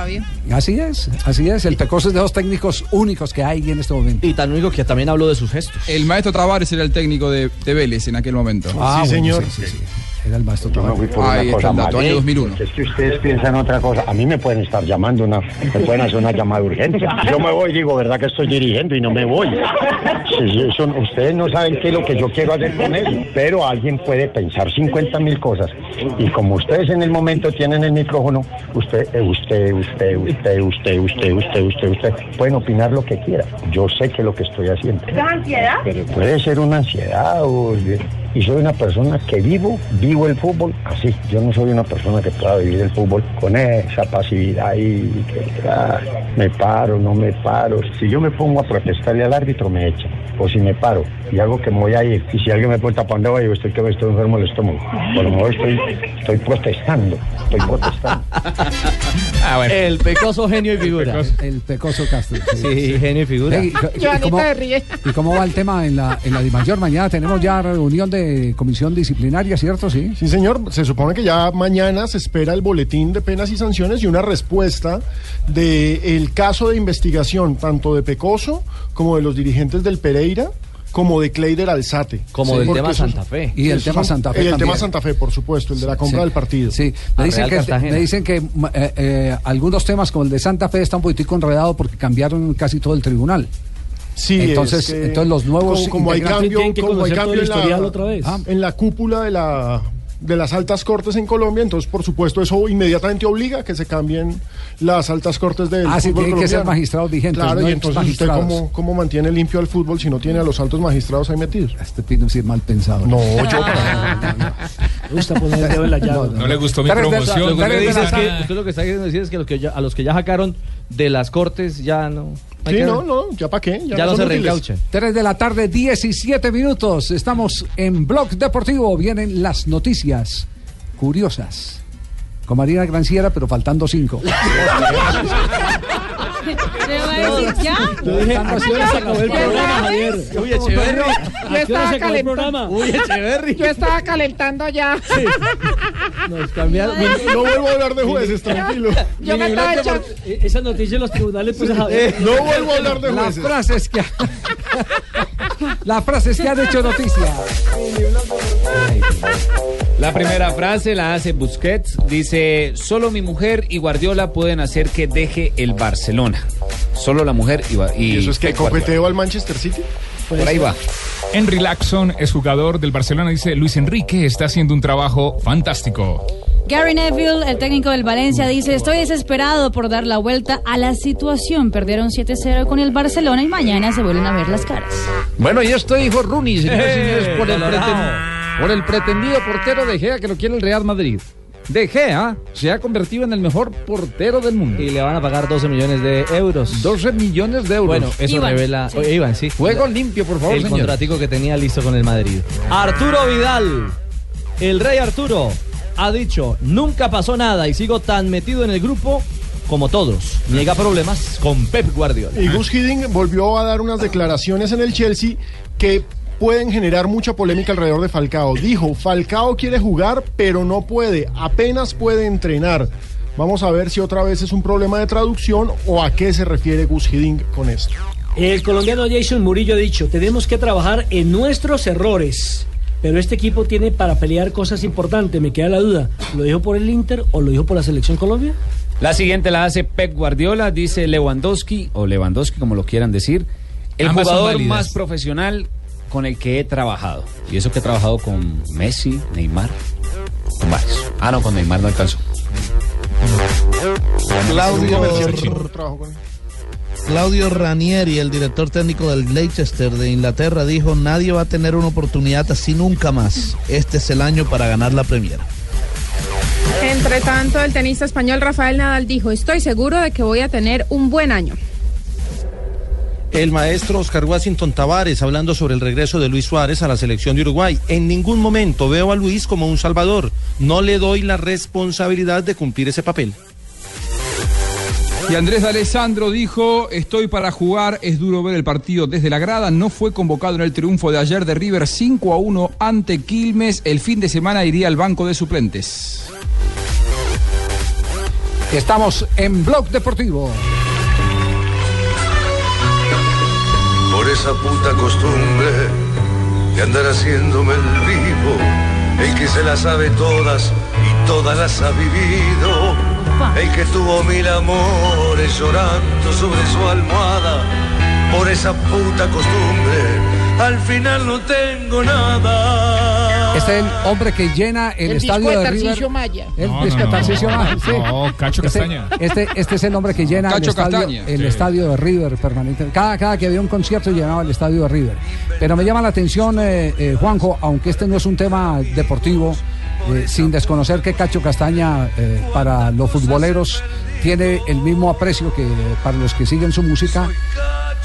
así es, así es. El Pecoso es de los técnicos únicos que hay en este momento. Y tan único que también habló de sus gestos. El maestro Tavares era el técnico de, de Vélez en aquel momento. Ah, Sí, bueno, señor. sí, sí, sí. Era el maestro Yo me fui por Ahí una cosa el dato, más. año 2001. Es que ustedes piensan otra cosa. A mí me pueden estar llamando una, me pueden hacer una llamada de urgencia. Yo me voy y digo, ¿verdad que estoy dirigiendo y no me voy? Sí, sí, eso- ustedes no saben qué es lo que yo quiero hacer con eso. Pero alguien puede pensar 50 mil cosas. Y como ustedes en el momento tienen el micrófono, usted, eh, usted, usted, usted, usted, usted, usted, usted, usted, pueden opinar lo que quieran. Yo sé que es lo que estoy haciendo. ¿Es ansiedad? Pero puede ser una ansiedad o... Y soy una persona que vivo, vivo el fútbol así. Yo no soy una persona que pueda vivir el fútbol con esa pasividad y que ah, me paro, no me paro. Si yo me pongo a protestarle al árbitro, me echan. O si me paro y hago que me voy a ir. Y si alguien me pregunta para dónde voy, yo estoy que me estoy enfermo del estómago. Por lo mejor estoy, estoy protestando. Estoy protestando. (laughs) Ah, El Pecoso genio y figura. El Pecoso Castro. Sí, genio y figura. Hey, ¿y- y, Joanita cómo, se ríe. y cómo va el tema en la, en la Dimayor? Mañana tenemos ya reunión de comisión disciplinaria, ¿cierto? Sí. Sí, señor. Se supone que ya mañana se espera el boletín de penas y sanciones y una respuesta del caso de investigación, tanto de Pecoso como de los dirigentes del Pereira, como de Cleider Alzate. Como Sí, del tema Santa Fe. Y el tema son- Santa Fe Y el también. tema Santa Fe, por supuesto, el de la compra Sí. del partido. Sí, me dicen, que, me dicen que eh, eh, algunos temas como el de Santa Fe están un poquitico enredados porque cambiaron casi todo el tribunal. Sí, entonces, es que entonces los nuevos como, como hay cambio, tienen que como hay cambio en la, otra vez. Ah, en la cúpula de la de las altas cortes en Colombia, entonces por supuesto eso inmediatamente obliga a que se cambien las altas cortes del Ah, sí, fútbol tienen que ser magistrados vigentes, Claro, no y entonces usted cómo, cómo mantiene limpio el fútbol si no tiene a los altos magistrados ahí metidos. Este pino sí es mal pensado. No, yo para Me gusta poner el dedo en la llaga. No le gustó mi promoción. Lo que no usted lo que está queriendo decir es que, los que ya- a los que ya sacaron de las cortes ya no. Sí, no, no, ya para qué, ya, Ya no se útiles. reencauchan. 3 de la tarde, 17 minutos. Estamos en Blog Deportivo. Vienen las noticias curiosas. Con Marina Granciera, pero faltando 5. Le (laughs) voy a decir, ¿ya? Yo dije, ¿a qué hora se acabó el programa, Javier? Uy, Echeverry. ¿A Yo qué hora estaba se acabó el calentando. programa? Uy, Echeverry. Yo estaba calentando ya. Nos cambiaron. No vuelvo a hablar de jueces, tranquilo. Yo me estaba echando. Eh, Esa noticia en los tribunales, pues, Javier. No vuelvo a hablar de Las jueces. frases que las (laughs) frases que han hecho noticia. La primera frase la hace Busquets. Dice, solo mi mujer y Guardiola pueden hacer que deje el Barcelona. Solo la mujer y, y ¿Y eso es que coqueteo al Manchester City? Por ahí va. Henry Laxon es jugador del Barcelona. Dice Luis Enrique está haciendo un trabajo fantástico. Gary Neville, el técnico del Valencia, dice, estoy desesperado por dar la vuelta a la situación. Perdieron 7-0 con el Barcelona y mañana se vuelven a ver las caras. Bueno, y esto dijo Rooney, señores el, por el pretendido portero de Gea que lo quiere el Real Madrid. De Gea se ha convertido en el mejor portero del mundo. Y le van a pagar 12 millones de euros. 12 millones de euros. Bueno, eso Iván, revela. sí. Oye, Iván, sí. Juego limpio, por favor, el señor. contratico que tenía listo con el Madrid. Arturo Vidal, el rey Arturo, ha dicho, nunca pasó nada y sigo tan metido en el grupo como todos. Niega problemas con Pep Guardiola. Y Gus Hiddink volvió a dar unas declaraciones en el Chelsea que pueden generar mucha polémica alrededor de Falcao. Dijo, Falcao quiere jugar, pero no puede, apenas puede entrenar. Vamos a ver si otra vez es un problema de traducción o a qué se refiere Gus Hiddink con esto. El colombiano Jason Murillo ha dicho, tenemos que trabajar en nuestros errores. Pero este equipo tiene para pelear cosas importantes. Me queda la duda. ¿Lo dijo por el Inter o lo dijo por la selección Colombia? La siguiente la hace Pep Guardiola, dice Lewandowski, o Lewandowski como lo quieran decir, el Ambas jugador más profesional con el que he trabajado. Y eso que he trabajado con Messi, Neymar, con varios. Ah, no, con Neymar no alcanzó. Claudio, Claudio Ranieri, el director técnico del Leicester de Inglaterra, dijo, nadie va a tener una oportunidad así nunca más. Este es el año para ganar la Premier. Entre tanto, el tenista español Rafael Nadal dijo, estoy seguro de que voy a tener un buen año. El maestro Oscar Washington Tavares hablando sobre el regreso de Luis Suárez a la selección de Uruguay. En ningún momento veo a Luis como un salvador. No le doy la responsabilidad de cumplir ese papel. Y Andrés D'Alessandro dijo, estoy para jugar, es duro ver el partido desde la grada, no fue convocado en el triunfo de ayer de River 5 a 1 ante Quilmes, el fin de semana iría al banco de suplentes. Estamos en Blog Deportivo. Esa puta costumbre de andar haciéndome el vivo, el que se las sabe todas y todas las ha vivido, el que tuvo mil amores llorando sobre su almohada, por esa puta costumbre, al final no tengo nada. Este es el hombre que llena el, El estadio disco de de River. Maya. El No, disco no. Maya, sí. No, Cacho Este- Castaña. Este, este es el hombre que llena el Cacho estadio, Castaña, el sí. estadio de River permanente. Cada, cada que había un concierto llenaba el estadio de River. Pero me llama la atención, eh, eh, Juanjo, aunque este no es un tema deportivo, eh, sin desconocer que Cacho Castaña eh, para los futboleros tiene el mismo aprecio que para los que siguen su música.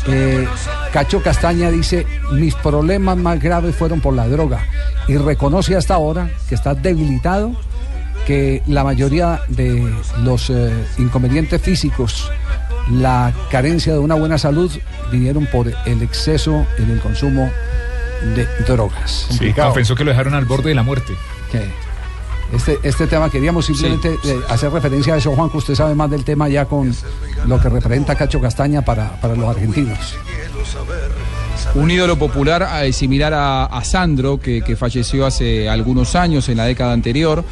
Eh, Cacho Castaña dice, mis problemas más graves fueron por la droga y reconoce hasta ahora que está debilitado, que la mayoría de los eh, inconvenientes físicos, la carencia de una buena salud, vinieron por el exceso en el consumo de drogas. Sí, pensó que lo dejaron al borde de la muerte. Este, este tema queríamos simplemente eh, hacer referencia a eso, Juan, que usted sabe más del tema ya con lo que representa Cacho Castaña para, para los argentinos. Un ídolo popular eh, similar a, a Sandro, que, que falleció hace algunos años, en la década anterior.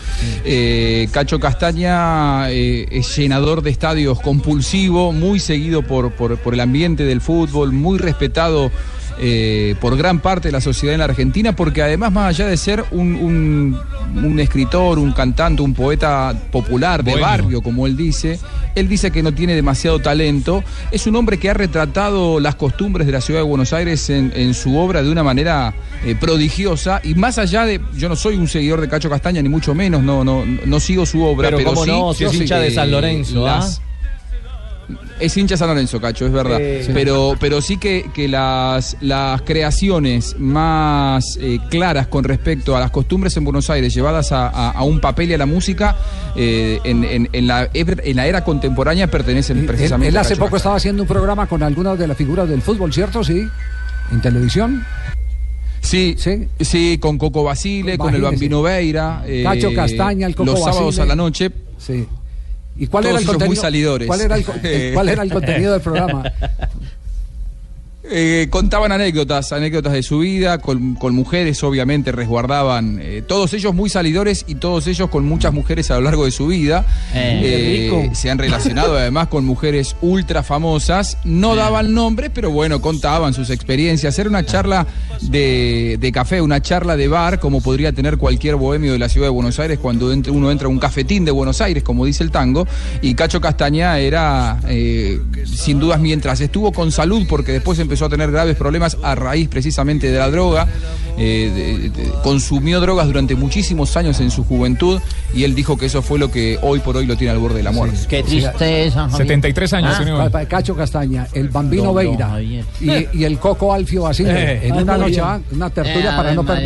Eh, Cacho Castaña eh, es llenador de estadios compulsivo, muy seguido por, por, por el ambiente del fútbol, muy respetado eh, por gran parte de la sociedad en la Argentina, porque además, más allá de ser un, un- un escritor, un cantante, un poeta popular de Bueno. barrio, como él dice, él dice que no tiene demasiado talento. Es un hombre que ha retratado las costumbres de la ciudad de Buenos Aires en, en su obra de una manera eh, prodigiosa. Y más allá de. Yo no soy un seguidor de Cacho Castaña, ni mucho menos, no, no, no sigo su obra. Pero Pero, sí, no, si es hincha de San Lorenzo, ¿ah? Es hincha San Lorenzo, Cacho, es verdad. Eh, sí. pero, pero sí que, que las, las creaciones más eh, claras con respecto a las costumbres en Buenos Aires, llevadas a, a- a un papel y a la música, eh, en, en- en la, en la era contemporánea pertenecen Él, precisamente él a hace Cacho poco estaba haciendo un programa con algunas de las figuras del fútbol, ¿cierto? Sí. En televisión. Sí, sí, con Coco Basile, con el. Bambino Veira. eh, Cacho Castaña, el Coco Los sábados Basile. a la noche. Sí. ¿Y cuál Todos era el contenido? muy salidores. ¿Cuál era el, co- el- (laughs) cuál era el contenido del programa? (laughs) Eh, contaban anécdotas, anécdotas de su vida, con, con mujeres obviamente resguardaban, eh, todos ellos muy salidores y todos ellos con muchas mujeres a lo largo de su vida. Eh. Rico. se han relacionado (laughs) además con mujeres ultra famosas, no daban nombre, pero bueno, contaban sus experiencias. Era una charla de, de café, una charla de bar, como podría tener cualquier bohemio de la ciudad de Buenos Aires cuando entra- uno entra a un cafetín de Buenos Aires, como dice el tango, y Cacho Castaña era, sin dudas, mientras estuvo con salud, porque después empezó a tener graves problemas a raíz precisamente de la droga, eh, de- de- consumió drogas durante muchísimos años en su juventud, y él dijo que eso fue lo que hoy por hoy lo tiene al borde de la muerte. Qué tristeza, Javier. 73 años, Ah, señor. Cacho Castaña, el Bambino Veira y, y el Coco Alfio Basile Eh, en una noche, bien. ¿ah? una tertulia Eh, para no Ave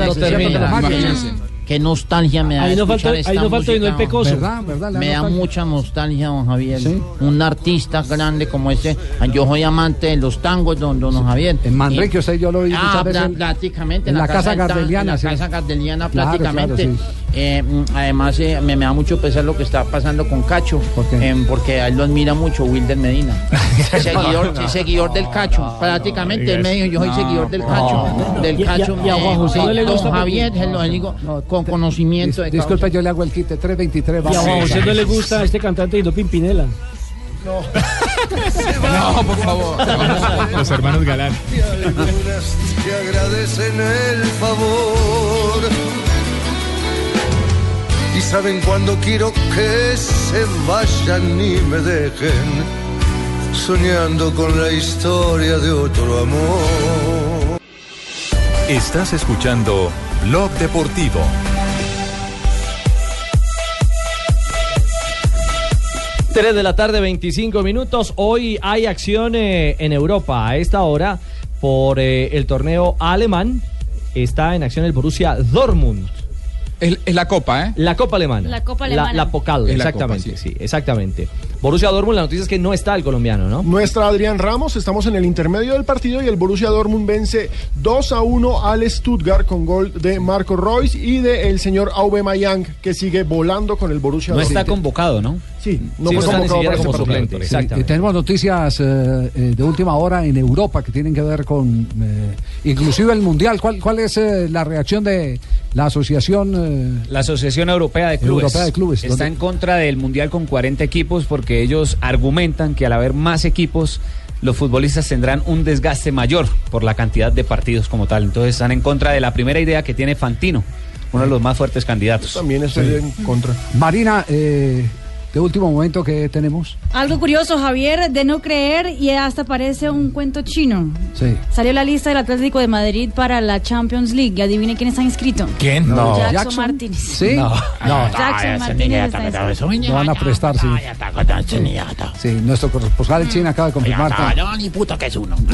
perderse. Qué nostalgia me da. Ahí no esta ahí no vino el pecoso. ¿Verdad? ¿Verdad? Me da nostalgia. mucha nostalgia, don Javier. Un artista grande como ese. Yo soy amante de los tangos, don, don Javier. En Manrique, usted yo lo vi Ah, prácticamente. en la casa gardeliana, En sí. la casa gardeliana, Claro, prácticamente. claro, sí. Eh, mm, además, eh, me, me da mucho pesar lo que está pasando con Cacho. eh, porque a él lo admira mucho Wilder Medina. (laughs) seguidor, del Cacho. Prácticamente, él me dijo, yo soy seguidor del Cacho. Del Y- y a- Cacho. y a eh, no porque- Javier, digo con conocimiento de Dis- Disculpe, yo le hago el quite 323. Y a José no le gusta este cantante y no Pimpinela. No, por favor. Los hermanos Galán. Te agradecen el favor. Y saben cuando quiero que se vayan y me dejen, soñando con la historia de otro amor. Estás escuchando Blog Deportivo. Tres de la tarde, 25 minutos. Hoy hay acción eh, en Europa a esta hora por eh, el torneo alemán. Está en acción el Borussia Dortmund. Es, la Copa, ¿eh? La Copa Alemana. La Copa Alemana. la Es la exactamente, sí. exactamente. Borussia Dortmund, la noticia es que no está el colombiano, ¿no? Nuestra Adrián Ramos, estamos en el intermedio del partido y el Borussia Dortmund vence 2 a 1 al Stuttgart con gol de Marco Royce y de el señor Aubameyang que sigue volando con el Borussia No Dortmund. está convocado, ¿no? Sí, no Sí, fue no está ni convocado siquiera para como ese partido. suplente. Sí, tenemos noticias eh, eh, de última hora en Europa que tienen que ver con eh, inclusive el mundial. ¿Cuál, cuál es eh, la reacción de la asociación? eh, La Asociación Europea de Clubes, Europea de Clubes, está ¿dónde? en contra del Mundial con 40 equipos porque ellos argumentan que al haber más equipos los futbolistas tendrán un desgaste mayor por la cantidad de partidos como tal. Entonces están en contra de la primera idea que tiene Fantino, uno de los más fuertes candidatos. También estoy en contra. Marina, eh, de último momento que tenemos. Algo curioso, Javier, de no creer y hasta parece un cuento chino. Sí. Salió la lista del Atlético de Madrid para la Champions League. Y adivine quién está inscrito. ¿Quién? No. Jackson, Jackson. Martínez. Sí. No. No. Jackson Martínez. No van a prestar, sí. Sí, nuestro corresponsal en China acaba de confirmar. No, ni puta que es uno. (laughs)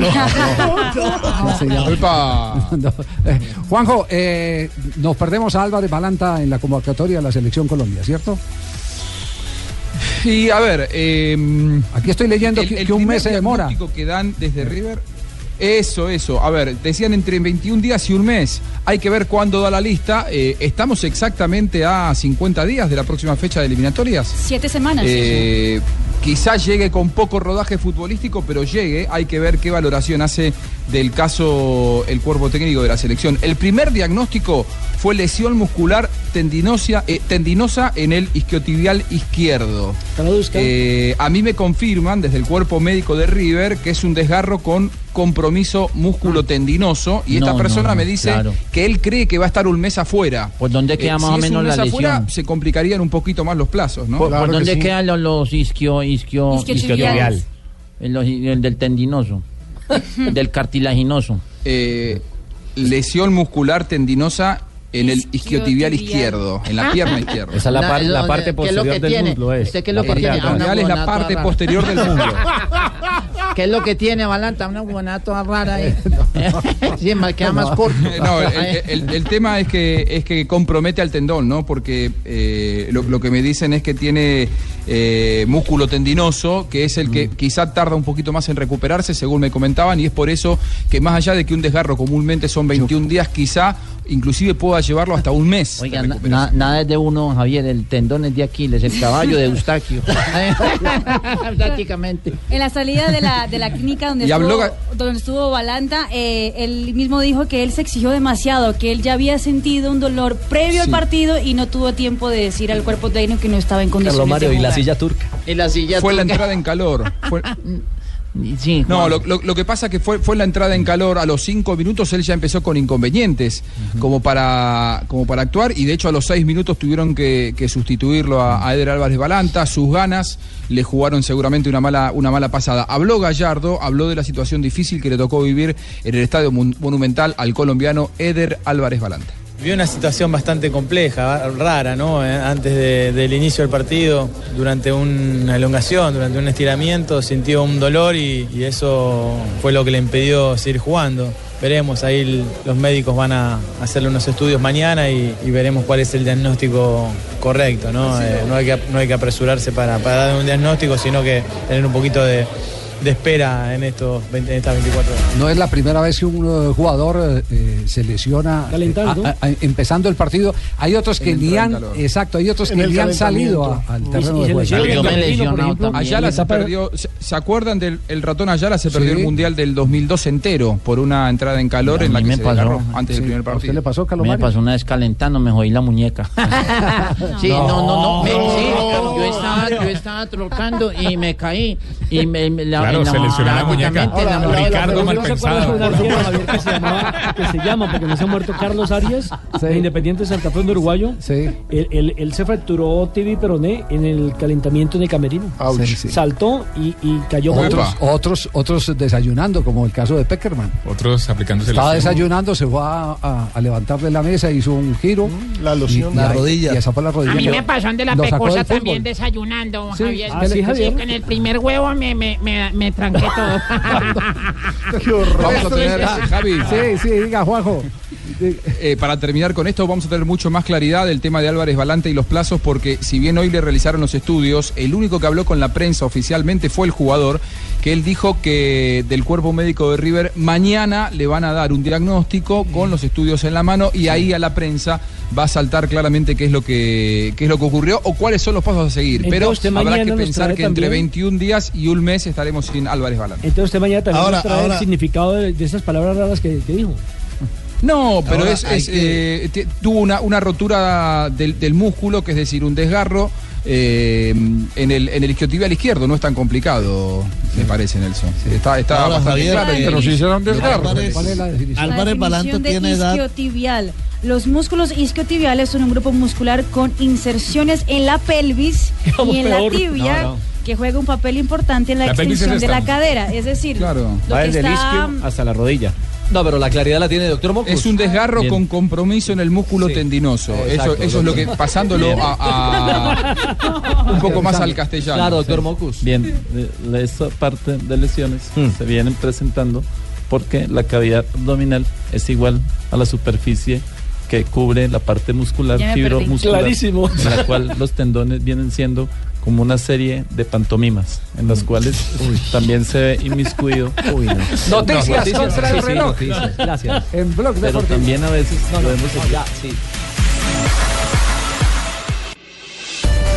No, señor. (laughs) No. Eh, Juanjo, eh, nos perdemos a Álvarez Balanta en la convocatoria de la Selección Colombia, ¿cierto? Y a ver, eh, aquí estoy leyendo que, que un mes se demora. que dan desde River. Eso, eso. A ver, decían entre 21 días y un mes. Hay que ver cuándo da la lista. Eh, estamos exactamente a 50 días de la próxima fecha de eliminatorias. Siete semanas. Eh, quizás llegue con poco rodaje futbolístico, pero llegue. Hay que ver qué valoración hace del caso el cuerpo técnico de la selección. El primer diagnóstico fue lesión muscular tendinosa, eh, tendinosa en el isquiotibial izquierdo. Eh, a mí me confirman desde el cuerpo médico de River que es un desgarro con compromiso músculo-tendinoso y esta persona no, me dice claro. que él cree que va a estar un mes afuera. ¿Por dónde queda Eh, más si o es menos un mes la afuera, lesión? se complicarían un poquito más los plazos, ¿no? ¿Por, por dónde quedan los, los isquio, isquio. El, los- el del tendinoso, (laughs) del cartilaginoso. Eh, lesión muscular tendinosa en el isquiotibial izquierdo, en la pierna izquierda. Esa es la, Na- par- la ¿dónde- parte posterior del muslo. Es. ¿Usted qué es lo La que parte tiene? Isquiotibial es la parte posterior del muslo. ¿Qué es lo que tiene, Balanta? Una huevonada toda rara (laughs) ahí. (laughs) sí, queda más corto. No, el, el- el tema es que es que compromete al tendón, ¿no? Porque eh, lo, lo que me dicen es que tiene eh, músculo tendinoso, que es el Mm. que quizá tarda un poquito más en recuperarse, según me comentaban, y es por eso que más allá de que un desgarro comúnmente son 21 días, quizá inclusive pueda llevarlo hasta un mes. Oiga, na- recuperación. na- nada es de uno, Javier. El tendón es de Aquiles, el caballo de Eustaquio. (laughs) Prácticamente. En la salida de la, de la clínica donde Y estuvo, habló donde estuvo Balanta, eh, él mismo dijo que él se exigió demasiado, que él ya había sentido un dolor previo al partido y no tuvo tiempo de decir al cuerpo técnico que no estaba en condiciones Carlos Mario, de y la silla turca. Y la silla Fue la entrada en calor. Fue- (laughs) Sí, No, lo, lo- lo que pasa es que fue, fue la entrada en calor. A los cinco minutos él ya empezó con inconvenientes como, para, como para actuar y de hecho a los seis minutos tuvieron que, que sustituirlo a, a Eder Álvarez Balanta. Sus ganas le jugaron seguramente una mala, una mala pasada. Habló Gallardo, habló de la situación difícil que le tocó vivir en el Estadio Mon- Monumental al colombiano Eder Álvarez Balanta. Vi una situación bastante compleja, rara, ¿no? Eh, Antes de- del inicio del partido, durante una elongación, durante un estiramiento, sintió un dolor y, y eso fue lo que le impidió seguir jugando. Veremos, ahí el- los médicos van a hacerle unos estudios mañana y, y veremos cuál es el diagnóstico correcto, ¿no? Eh, no, hay que, no hay que apresurarse para, para dar un diagnóstico, sino que tener un poquito de, de espera en, estos 20 en estas 24 horas. No es la primera vez que un eh, jugador eh, se lesiona eh, Calentando. a- a- empezando el partido. Hay otros que ni han, exacto, hay otros En que ni han salido a- al terreno y de se juego. Ayala se perdió, ¿se, se acuerdan del el ratón Ayala? Se perdió Sí. el Mundial del 2002 entero por una entrada en calor A en la que se pasó. antes Sí, del primer ¿A usted partido. le pasó, A mí me pasó una vez calentando, me jodí la muñeca. (laughs) (laughs) sí, no, no, no. me- sí, yo, estaba, yo estaba trotando y me caí. Y me, me- la, Claro, la- se lesionó la muñeca. la Ricardo ¿No de arquero, Javier, que se, llamaba- que se llama, porque no se ha muerto Carlos Arias, de Independiente Santa Fe, un uruguayo? Sí. Él, él- él se fracturó TV peroné en el calentamiento de Camerino. Sí, sí. Saltó y, y cayó. Otros, otros, otros desayunando, como el caso de Peckerman. Otros aplicándose Estaba la desayunando, se fue a, a- a levantar de la mesa, hizo un giro. La y, loción. y La rodilla. Y esa fue la rodilla. A mí me pasó de la pecosa también desayunando, Sí, Javier. ah, Javier. el primer huevo me, me, me, me tranqué todo. (laughs) Qué horror. Vamos a tener, Javi, Sí, sí, diga, Juanjo. Eh, para terminar con esto, vamos a tener mucho más claridad del tema de Álvarez Balante y los plazos, porque si bien hoy le realizaron los estudios, el único que habló con la prensa oficialmente fue el jugador, que él dijo que del cuerpo médico de River mañana le van a dar un diagnóstico con los estudios en la mano y ahí a la prensa va a saltar claramente qué es lo que qué es lo que ocurrió o cuáles son los pasos a seguir. Entonces, Pero habrá que pensar que entre también- 21 días y un mes estaremos sin Álvarez Balante. Entonces usted mañana también Ahora- nos trae ahora- el significado de, de esas palabras raras que, que dijo. No, pero Ahora es, es, que- eh, tuvo una, una rotura del, del músculo, que es decir, un desgarro eh, en el en el isquiotibial izquierdo. No es tan complicado, me parece, Nelson. Está, está Ahora, bastante Javier, claro. eh, Pero si hicieron. Álvarez- Balanta tiene edad. isquiotibial. Los músculos isquiotibiales son un grupo muscular con inserciones en la pelvis (laughs) y en peor. la tibia No, no. que juega un papel importante en la, La extensión es de la cadera. Es decir, Claro. lo Va que desde el está... isquio hasta la rodilla. No, pero la claridad la tiene doctor Mocus. Es un desgarro Bien. con compromiso en el músculo Sí. tendinoso. Exacto, eso eso es lo que, pasándolo a, a- (laughs) un poco más al castellano. Claro, doctor Mocus. Bien, esa parte de lesiones se vienen presentando porque la cavidad abdominal es igual a la superficie que cubre la parte muscular, Ya me fibro perdí. muscular, Clarísimo. en la cual los tendones vienen siendo como una serie de pantomimas, en las cuales también se ve inmiscuido. (laughs) Noticias Noticias, contra el sí, sí, reloj. noticias. Gracias. En Blog Pero Deportivo. también a veces podemos Ya, sí.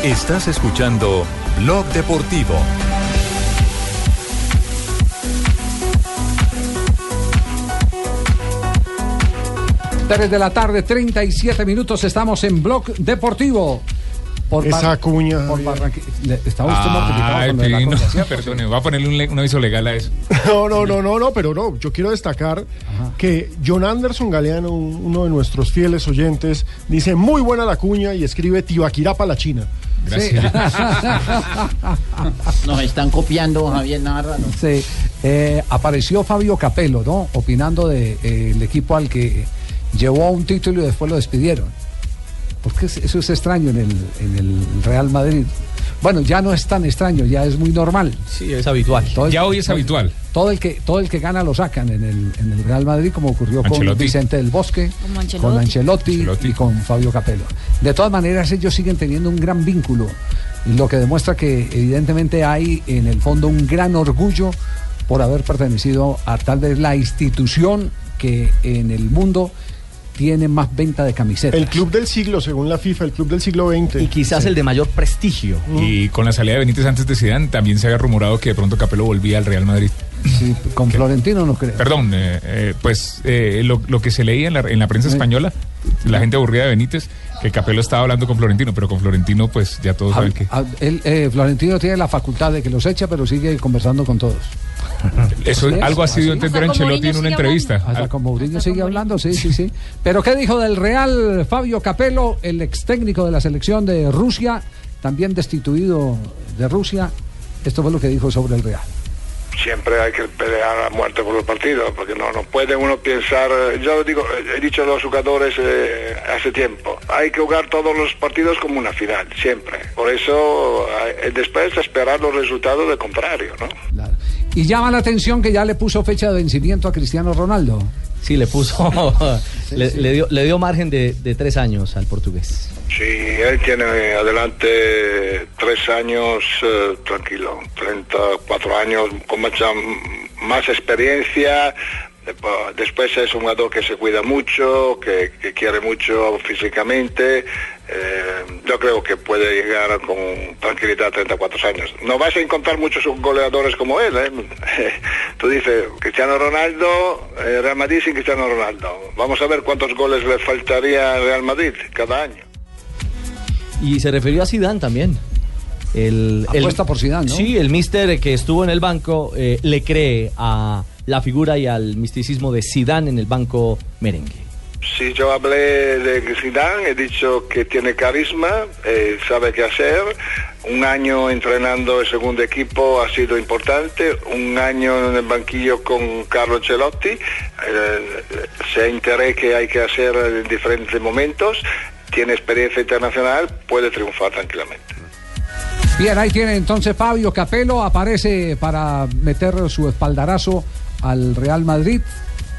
Estás escuchando Blog Deportivo. Tres de la tarde, 37 minutos. Estamos en Blog Deportivo. Por Esa cuña. por le- Estaba usted mortificado Ay, de la Pino, perdone, voy a ponerle un, aviso legal a eso. (laughs) No, no, no, no, no, pero no. Yo quiero destacar que John Anderson Galeano, un- uno de nuestros fieles oyentes, dice muy buena la cuña y escribe Tibaquirapa la China. Gracias. (laughs) Nos están copiando, Javier Narra. ¿no? Sí, eh, apareció Fabio Capello, ¿no? Opinando del equipo al que llevó a un título y después lo despidieron. Porque es- eso es extraño en el, en el Real Madrid. Bueno, ya no es tan extraño, ya es muy normal. Sí, es habitual. Ya hoy es habitual. Todo el que todo el que gana lo sacan en el, en el Real Madrid, como ocurrió con Ancelotti. Vicente del Bosque, Ancelotti. con Ancelotti, y con Fabio Capello. De todas maneras, ellos siguen teniendo un gran vínculo, y lo que demuestra que evidentemente hay en el fondo un gran orgullo por haber pertenecido a tal vez la institución que en el mundo tiene más venta de camisetas. El club del siglo, según la FIFA, el club del siglo XX. Y quizás el de mayor prestigio. Y con la salida de Benítez antes de Zidane también se había rumorado que de pronto Capello volvía al Real Madrid. Sí, con Florentino no creo. Perdón, eh, eh, pues eh, lo, lo que se leía en la, en la prensa española, la gente aburrida de Benítez, que Capello estaba hablando con Florentino, pero con Florentino pues ya todos saben que... Él, eh, Florentino tiene la facultad de que los echa, pero sigue conversando con todos. Eso es, algo así dio así es. entender Ancelotti en una entrevista. Hasta con Mourinho sigue hablando, sí, sí, sí. Pero ¿qué dijo del Real Fabio Capello, el ex técnico de la selección de Rusia, también destituido de Rusia? Esto fue lo que dijo sobre el Real. Siempre hay que pelear a muerte por los partidos, porque no, no puede uno pensar, yo digo, eh, he dicho a los jugadores eh, hace tiempo, hay que jugar todos los partidos como una final, siempre. Por eso eh, después esperar los resultados del contrario, ¿no? Y llama la atención que ya le puso fecha de vencimiento a Cristiano Ronaldo. Sí, le puso. (laughs) (laughs) le, le dio, le dio margen de, de tres años al portugués. Sí, él tiene adelante tres años eh, tranquilo, 34 años con mucha más experiencia. Depo- Después es un jugador que se cuida mucho, que, que quiere mucho físicamente. Eh, yo creo que puede llegar con tranquilidad a 34 años. No vas a encontrar muchos goleadores como él. ¿eh? (laughs) Tú dices, Cristiano Ronaldo, eh, Real Madrid sin Cristiano Ronaldo. Vamos a ver cuántos goles le faltaría al Real Madrid cada año. Y se refirió a Zidane también. El, el- Apuesta por Zidane, ¿no? Sí, el mister que estuvo en el banco eh, le cree a la figura y al misticismo de Zidane en el banco merengue. Sí, yo hablé de Zidane, he dicho que tiene carisma, eh, sabe qué hacer. Un año entrenando el segundo equipo ha sido importante. Un año en el banquillo con Carlo Ancelotti. Eh, se enteré que hay que hacer en diferentes momentos. Tiene experiencia internacional, puede triunfar tranquilamente. Bien, ahí tiene entonces Fabio Capello, aparece para meter su espaldarazo al Real Madrid,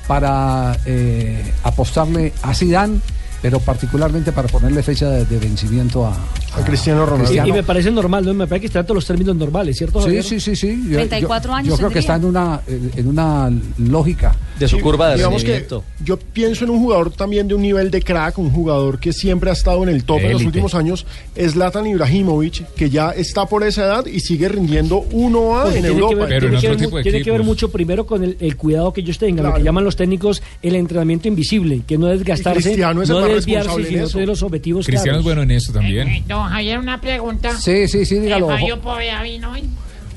para eh, apostarle a Zidane, pero particularmente para ponerle fecha de, de vencimiento a, A Cristiano Ronaldo. Y, Cristiano. y me parece normal, ¿no? Me parece que está de los términos normales, ¿cierto? Sí, Javier? sí, sí, sí. Yo- 34 yo- años Yo creo que está en una, en una lógica. De su Sí, curva de digamos que yo pienso en un jugador también de un nivel de crack, un jugador que siempre ha estado en el top en los últimos años, es Zlatan Ibrahimovic, que ya está por esa edad y sigue rindiendo 1A Porque en Europa. que ver, Pero tiene en que ver tiene que ver mucho primero con el, el cuidado que ellos tengan, lo que llaman los técnicos el entrenamiento invisible, que no desgastarse, Cristiano es el no desviarse, sino eso. tener los objetivos Cristiano es bueno en eso también. Eh, Don Javier, una pregunta. Sí, sí, sí, dígalo. Eh, Fabio Poveda vino hoy.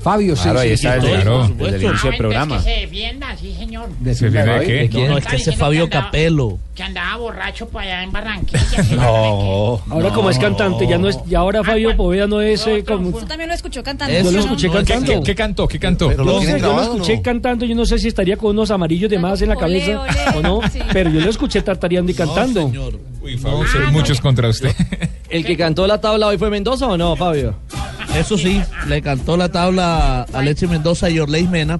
Fabio, sí, Claro, ahí sí, está sí, claro. desde el Ah, inicio del programa. Que se defienda, sí, señor. de ¿Se primera. ve de qué? ¿De quién? No, es que ese es Fabio Capello. Que andaba borracho para allá en Barranquilla. (laughs) No. Ahora como es cantante, ya no es, y ahora Fabio Poveda no es eh, como... Usted también lo escuchó cantando. Yo lo escuché no, ¿Qué, cantando. qué- qué cantó? ¿Qué cantó? Yo, no sé, yo lo escuché cantando, yo no sé si estaría con unos amarillos de más en la cabeza o no, pero yo lo escuché tartareando y cantando. No, señor. Uy, Fabio, son muchos contra usted. (laughs) ¿El que cantó la tabla hoy fue Mendoza o no, Fabio? Eso sí, le cantó la tabla a Alexis Mendoza y Orleis Mena.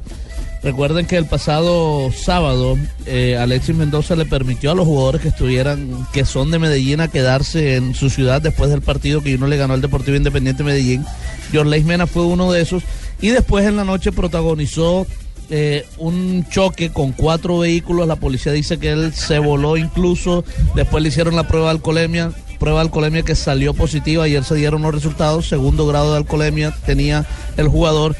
Recuerden que el pasado sábado eh, Alexis Mendoza le permitió a los jugadores que estuvieran, que son de Medellín, a quedarse en su ciudad después del partido que uno le ganó al Deportivo Independiente Medellín. Y Orleis Mena fue uno de esos. Y después en la noche protagonizó eh, un choque con cuatro vehículos. La policía dice que él se voló incluso. Después le hicieron la prueba de alcoholemia. Prueba de alcoholemia que salió positiva. Ayer se dieron los resultados. Segundo grado de alcoholemia tenía el jugador.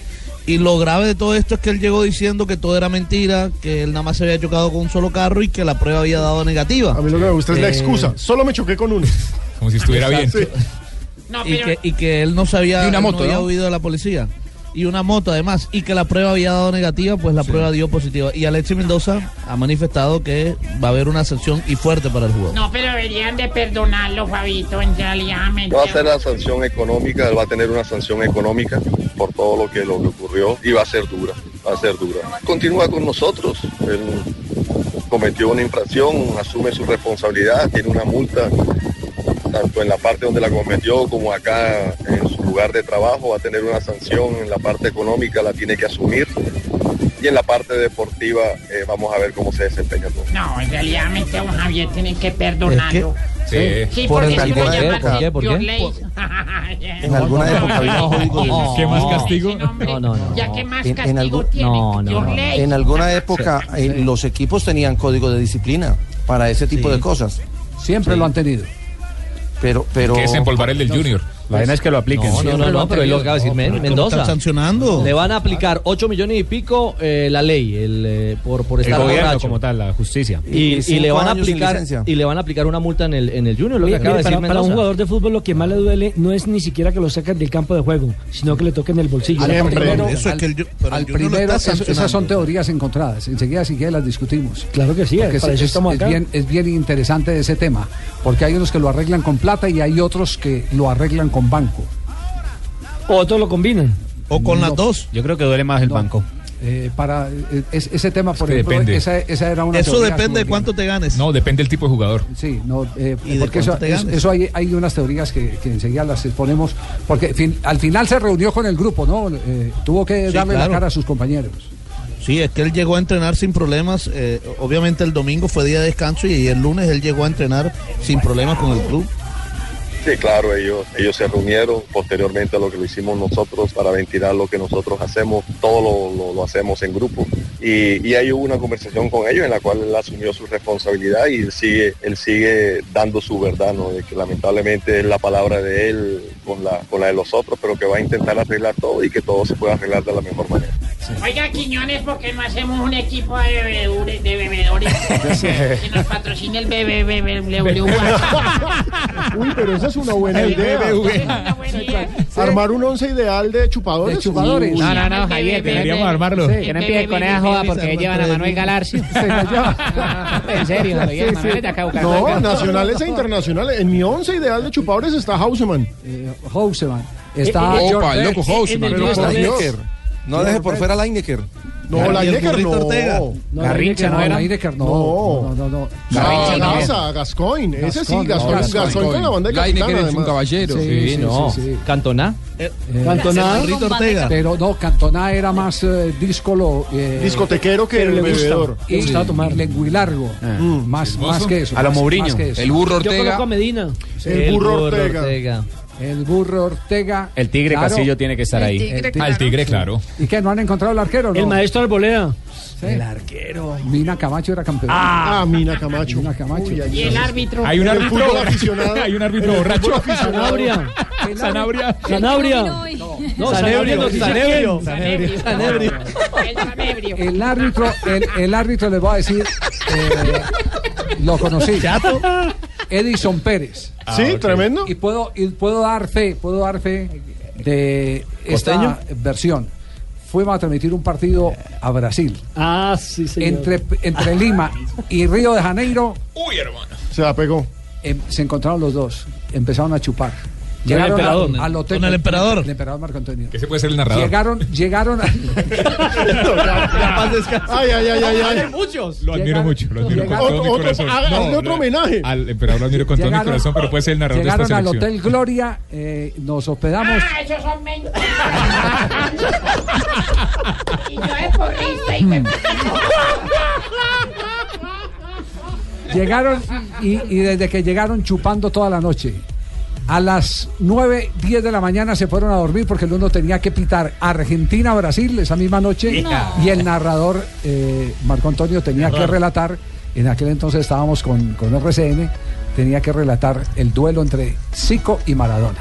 Y lo grave de todo esto es que él llegó diciendo que todo era mentira, que él nada más se había chocado con un solo carro y que la prueba había dado negativa. A mí lo que me gusta es la Eh, excusa. Solo me choqué con uno. Como si estuviera bien. (laughs) Sí. No, y, que, y que él no sabía, una moto, no había ¿no? huido de la policía. Y una moto además, y que la prueba había dado negativa, pues la prueba dio positiva. Y Alexis Mendoza ha manifestado que va a haber una sanción y fuerte para el jugador. no, pero deberían de perdonarlo, Fabito, en realidad. me Va a ser la sanción económica, él va a tener una sanción económica por todo lo que, lo que ocurrió y va a ser dura, va a ser dura. Continúa con nosotros, él cometió una infracción, asume su responsabilidad, tiene una multa, tanto en la parte donde la cometió como acá en su lugar de trabajo, va a tener una sanción en la parte económica, la tiene que asumir. Y en la parte deportiva eh, vamos a ver cómo se desempeña todo. No, en realidad, don Javier, tienen que perdonarlo. Sí. Sí, Por porque el si lo alcohol, llaman ¿por qué? ¿Por your qué? ley. En alguna época había código de ¿Qué más castigo? No, no, no. Ya que más castigo tiene. No, no. En alguna época eh, los equipos tenían código de disciplina para ese tipo de cosas. Siempre lo han tenido. Pero, pero. Que es empolvar el del Junior. La vaina es que lo apliquen. No, no, no, no, pero él lo acaba de decir Men- Mendoza. están sancionando? Le van a aplicar 8 millones y pico eh, la ley el, eh, por, por El estar gobierno borracho. como tal, la justicia. Y, Y y cinco le van a aplicar y le van a aplicar una multa en el en el Junior, lo que Mire, acaba de mire, decir para, para un jugador de fútbol lo que más le duele no es ni siquiera que lo saquen del campo de juego, sino que le toquen el bolsillo. Al primero, de- al- al primero, eso- esas son teorías encontradas. Enseguida si quieres las discutimos. Claro que sí, para es, eso es- bien, es bien interesante ese tema, porque hay unos que lo arreglan con plata y hay otros que lo arreglan con banco. O otros lo combinan. O con las dos. Yo creo que duele más el banco. Eh, para eh, es- ese tema, por que ejemplo, depende. esa, esa era una Eso depende de cuánto te ganes. No, depende del tipo de jugador. Sí, no, eh, ¿Y de porque eso, cuánto te es- ganes? eso hay, hay unas teorías que, que enseguida las exponemos, porque fin- al final se reunió con el grupo, ¿no? Eh, tuvo que Sí, darle claro. la cara a sus compañeros. Sí, es que él llegó a entrenar sin problemas. eh, obviamente el domingo fue día de descanso y el lunes él llegó a entrenar sin problemas con el club. Sí, claro, ellos, ellos se reunieron posteriormente a lo que lo hicimos nosotros para ventilar lo que nosotros hacemos, todo lo, lo- lo hacemos en grupo. Y, y ahí hubo una conversación con ellos en la cual él asumió su responsabilidad y él sigue, él sigue dando su verdad, ¿no? De que lamentablemente es la palabra de él con la, con la de los otros, pero que va a intentar arreglar todo y que todo se pueda arreglar de la mejor manera. Oiga, Quiñones, ¿por qué no hacemos un equipo de bebedores? De bebedores (laughs) que nos patrocine el BBB. (laughs) Uy, pero esa es una buena El idea. BBV. (laughs) Armar un once ideal de chupadores. De chupadores. Uy. No, no, no, Javier. que- Deberíamos armarlo. Que no empiece con esa joda porque llevan a Manuel Galarcio. (laughs) En serio, Manuel de acá No, nacionales e internacionales. En mi once ideal de chupadores está Hauseman. Eh, Houseman. Está Opa, George el loco. Houseman. No deje por fuera a Lineker. No, el la burrito no. Ortega. No, Garrincha, ¿no la era? Lineker no. No. No, no, no. Garrincha, No, no. Gaza, Gascoigne. Ese sí, Gascoigne, Gascoigne, no, Gascoigne, Gascoigne. con la banda de capitán, es un caballero. Sí, Sí, no. sí, sí. Cantona. Eh, Cantona. Burrito Ortega. Pero no, Cantona era más eh, díscolo. eh, Discotequero que gusta. bebedor. Le gustaba tomar. lenguilargo. Mm. Más, más que eso. A lo más- Mourinho. El burro Yo Ortega. conozco a Medina. El burro Ortega. El burro Ortega. El Tigre Claro. Casillo tiene que estar El ahí. tigre, El claro. Al Tigre, claro. ¿Y qué? ¿No han encontrado el arquero? No? El maestro Arboleda. Sí. El arquero. Mina Camacho era campeón. Ah, Mina Camacho. Mina Camacho. Uy, Y el árbitro. Hay un árbitro aficionado. Hay un árbitro borracho. Sanabria. Sanabria. Sanabria. No, quién. Sanebrio. Sanebrio. El Sanebrio. El árbitro, el, el árbitro les voy a decir, eh, lo conocí. (laughs) Edison Pérez. Sí, tremendo. Y puedo, y puedo dar fe, puedo dar fe de esta versión. Fuimos a transmitir un partido a Brasil. Ah, sí, señor. Entre, entre Lima y Río de Janeiro Uy, hermano. Se la pegó. em, se encontraron los dos. Empezaron a chupar. Con el Llegaron emperador. al, al hotel. Con el emperador. El emperador Marco Antonio. Que se puede ser el narrador. Llegaron, llegaron a, (laughs) Ay, ay, ay, ay, ay. muchos. Lo admiro Llegaron- mucho, lo admiro con llegaron- todo mi corazón. otro homenaje. Al emperador lo admiro con todo mi Llegaron- corazón, pero puede ser el narrador de esta llegaron al. Hotel Gloria, eh, nos hospedamos. Ah, esos son mentiras. (laughs) y yo es porrista y me... Llegaron y, y desde que llegaron chupando toda la noche. A las 9, 10 de la mañana se fueron a dormir porque el uno tenía que pitar Argentina-Brasil esa misma noche y el narrador eh, Marco Antonio tenía que relatar, en aquel entonces estábamos con, con RCN, tenía que relatar el duelo entre Zico y Maradona.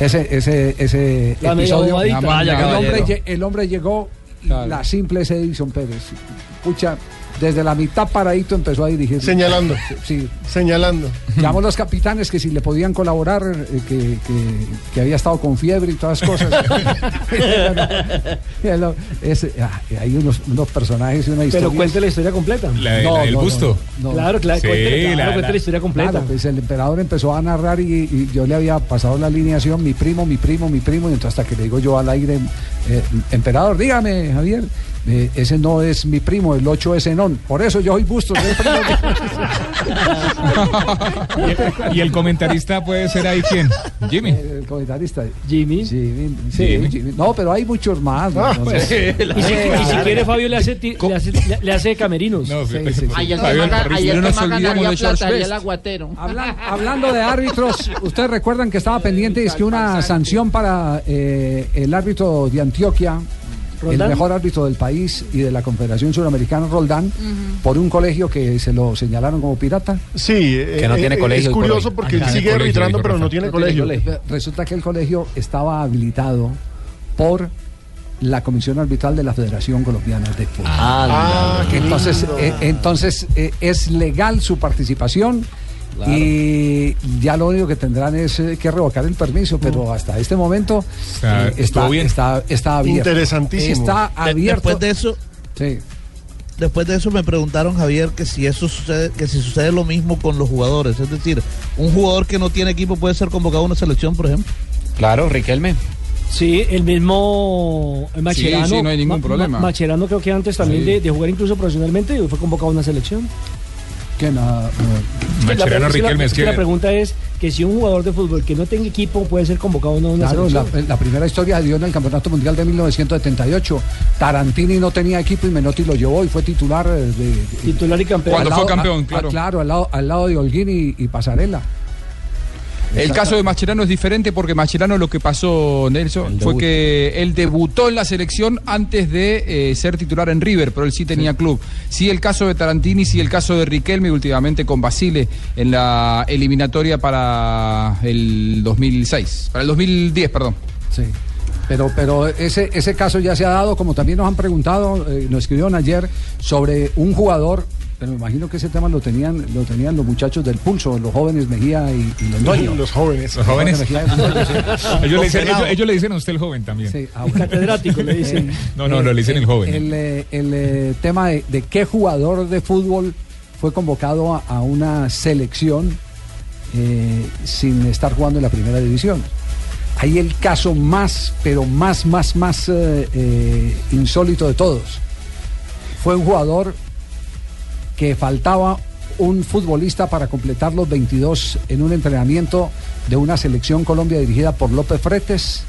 Ese, ese, ese La episodio. el, hombre, el hombre llegó y Claro. la simple es Edison Pérez. Escucha, desde la mitad paradito empezó a dirigir. Señalando. Sí, Señalando. llamó a los capitanes que si le podían colaborar, eh, que, que- que había estado con fiebre y todas cosas. (laughs) (laughs) Bueno, es- ah, hay unos, unos personajes y una historia. Pero cuente la historia completa. La, la del busto. Claro, claro, Sí, cuente, claro, la- cuente la- la historia completa. Claro, pues el emperador empezó a narrar y, y yo le había pasado la alineación, mi primo, mi primo, mi primo, y entonces hasta que le digo yo al aire, eh, emperador, dígame, Javier, eh, ese no es mi primo, el 8 ese no. Zenón. Por eso yo soy Bustos. soy (laughs) el primo y, el comentarista puede ser ahí quién? Jimmy. El comentarista. Jimmy. Jimmy. Sí, Jimmy. No, pero hay muchos más. Ah, no sé. (laughs) y, si, y si quiere Fabio le hace, ti- le hace, le- hace camerinos. sí, sí. No nos de haría Best. el aguatero. Hablan- hablando de árbitros, (laughs) ustedes recuerdan que estaba pendiente es que una sanción para eh, el árbitro de Antioquia, ¿Roldán? el mejor árbitro del país y de la Confederación Suramericana, Roldán, por un colegio que se lo señalaron como pirata. Sí, eh, eh, Es curioso porque él sigue arbitrando, pero no tiene colegio. Resulta que el colegio estaba habilitado por la Comisión Arbitral de la Federación Colombiana de Fútbol. Ah, qué entonces, eh, entonces eh, es legal su participación. Y ya lo único que tendrán es eh, que revocar el permiso, pero hasta este momento sea, eh, está, estuvo bien. está, está abierto. Interesantísimo. Está De- abierto. Después de eso, Sí. después de eso me preguntaron Javier que si eso sucede, que si sucede lo mismo con los jugadores, es decir, un jugador que no tiene equipo puede ser convocado a una selección, por ejemplo. Claro, Riquelme. Sí, el mismo Macherano. sí, no hay ningún problema. Macherano creo que antes también Sí. de, de jugar incluso profesionalmente fue convocado a una selección. Que nada, Macherano Riquelme, la- es que- la pregunta es que si un jugador de fútbol que no tenga equipo puede ser convocado o no a una Claro, la, primera historia se dio en el Campeonato Mundial de 1978. Tarantini no tenía equipo y Menotti lo llevó y fue titular eh, de, de- Titular y campeón. Cuando al fue lado- campeón, a- claro. a- claro, al lado, al lado de Holguín y, y Pasarela. El caso de Mascherano es diferente porque Mascherano lo que pasó, Nelson, fue que él debutó en la selección antes de eh, ser titular en River, pero él sí tenía club. Sí el caso de Tarantini, sí el caso de Riquelme, últimamente con Basile en la eliminatoria para el 2006, para el 2010, perdón. Sí. Pero, pero ese, ese caso ya se ha dado, como también nos han preguntado, eh, nos escribieron ayer sobre un jugador, pero me imagino que ese tema lo tenían, lo tenían los muchachos del pulso, los jóvenes Mejía y, y Londoño. Los jóvenes. Los jóvenes. Mejía y Londoño, sí. ellos, le dicen, ellos, ellos le dicen a usted el joven también. Sí, ah, bueno. Catedrático le dicen. No, no, no, le dicen el joven. El, eh, el, eh, tema de, de qué jugador de fútbol fue convocado a, a una selección eh, sin estar jugando en la primera división. Ahí el caso más, pero más, más, más eh, eh, insólito de todos. Fue un jugador que faltaba un futbolista para completar los 22 en un entrenamiento de una selección Colombia dirigida por López Fretes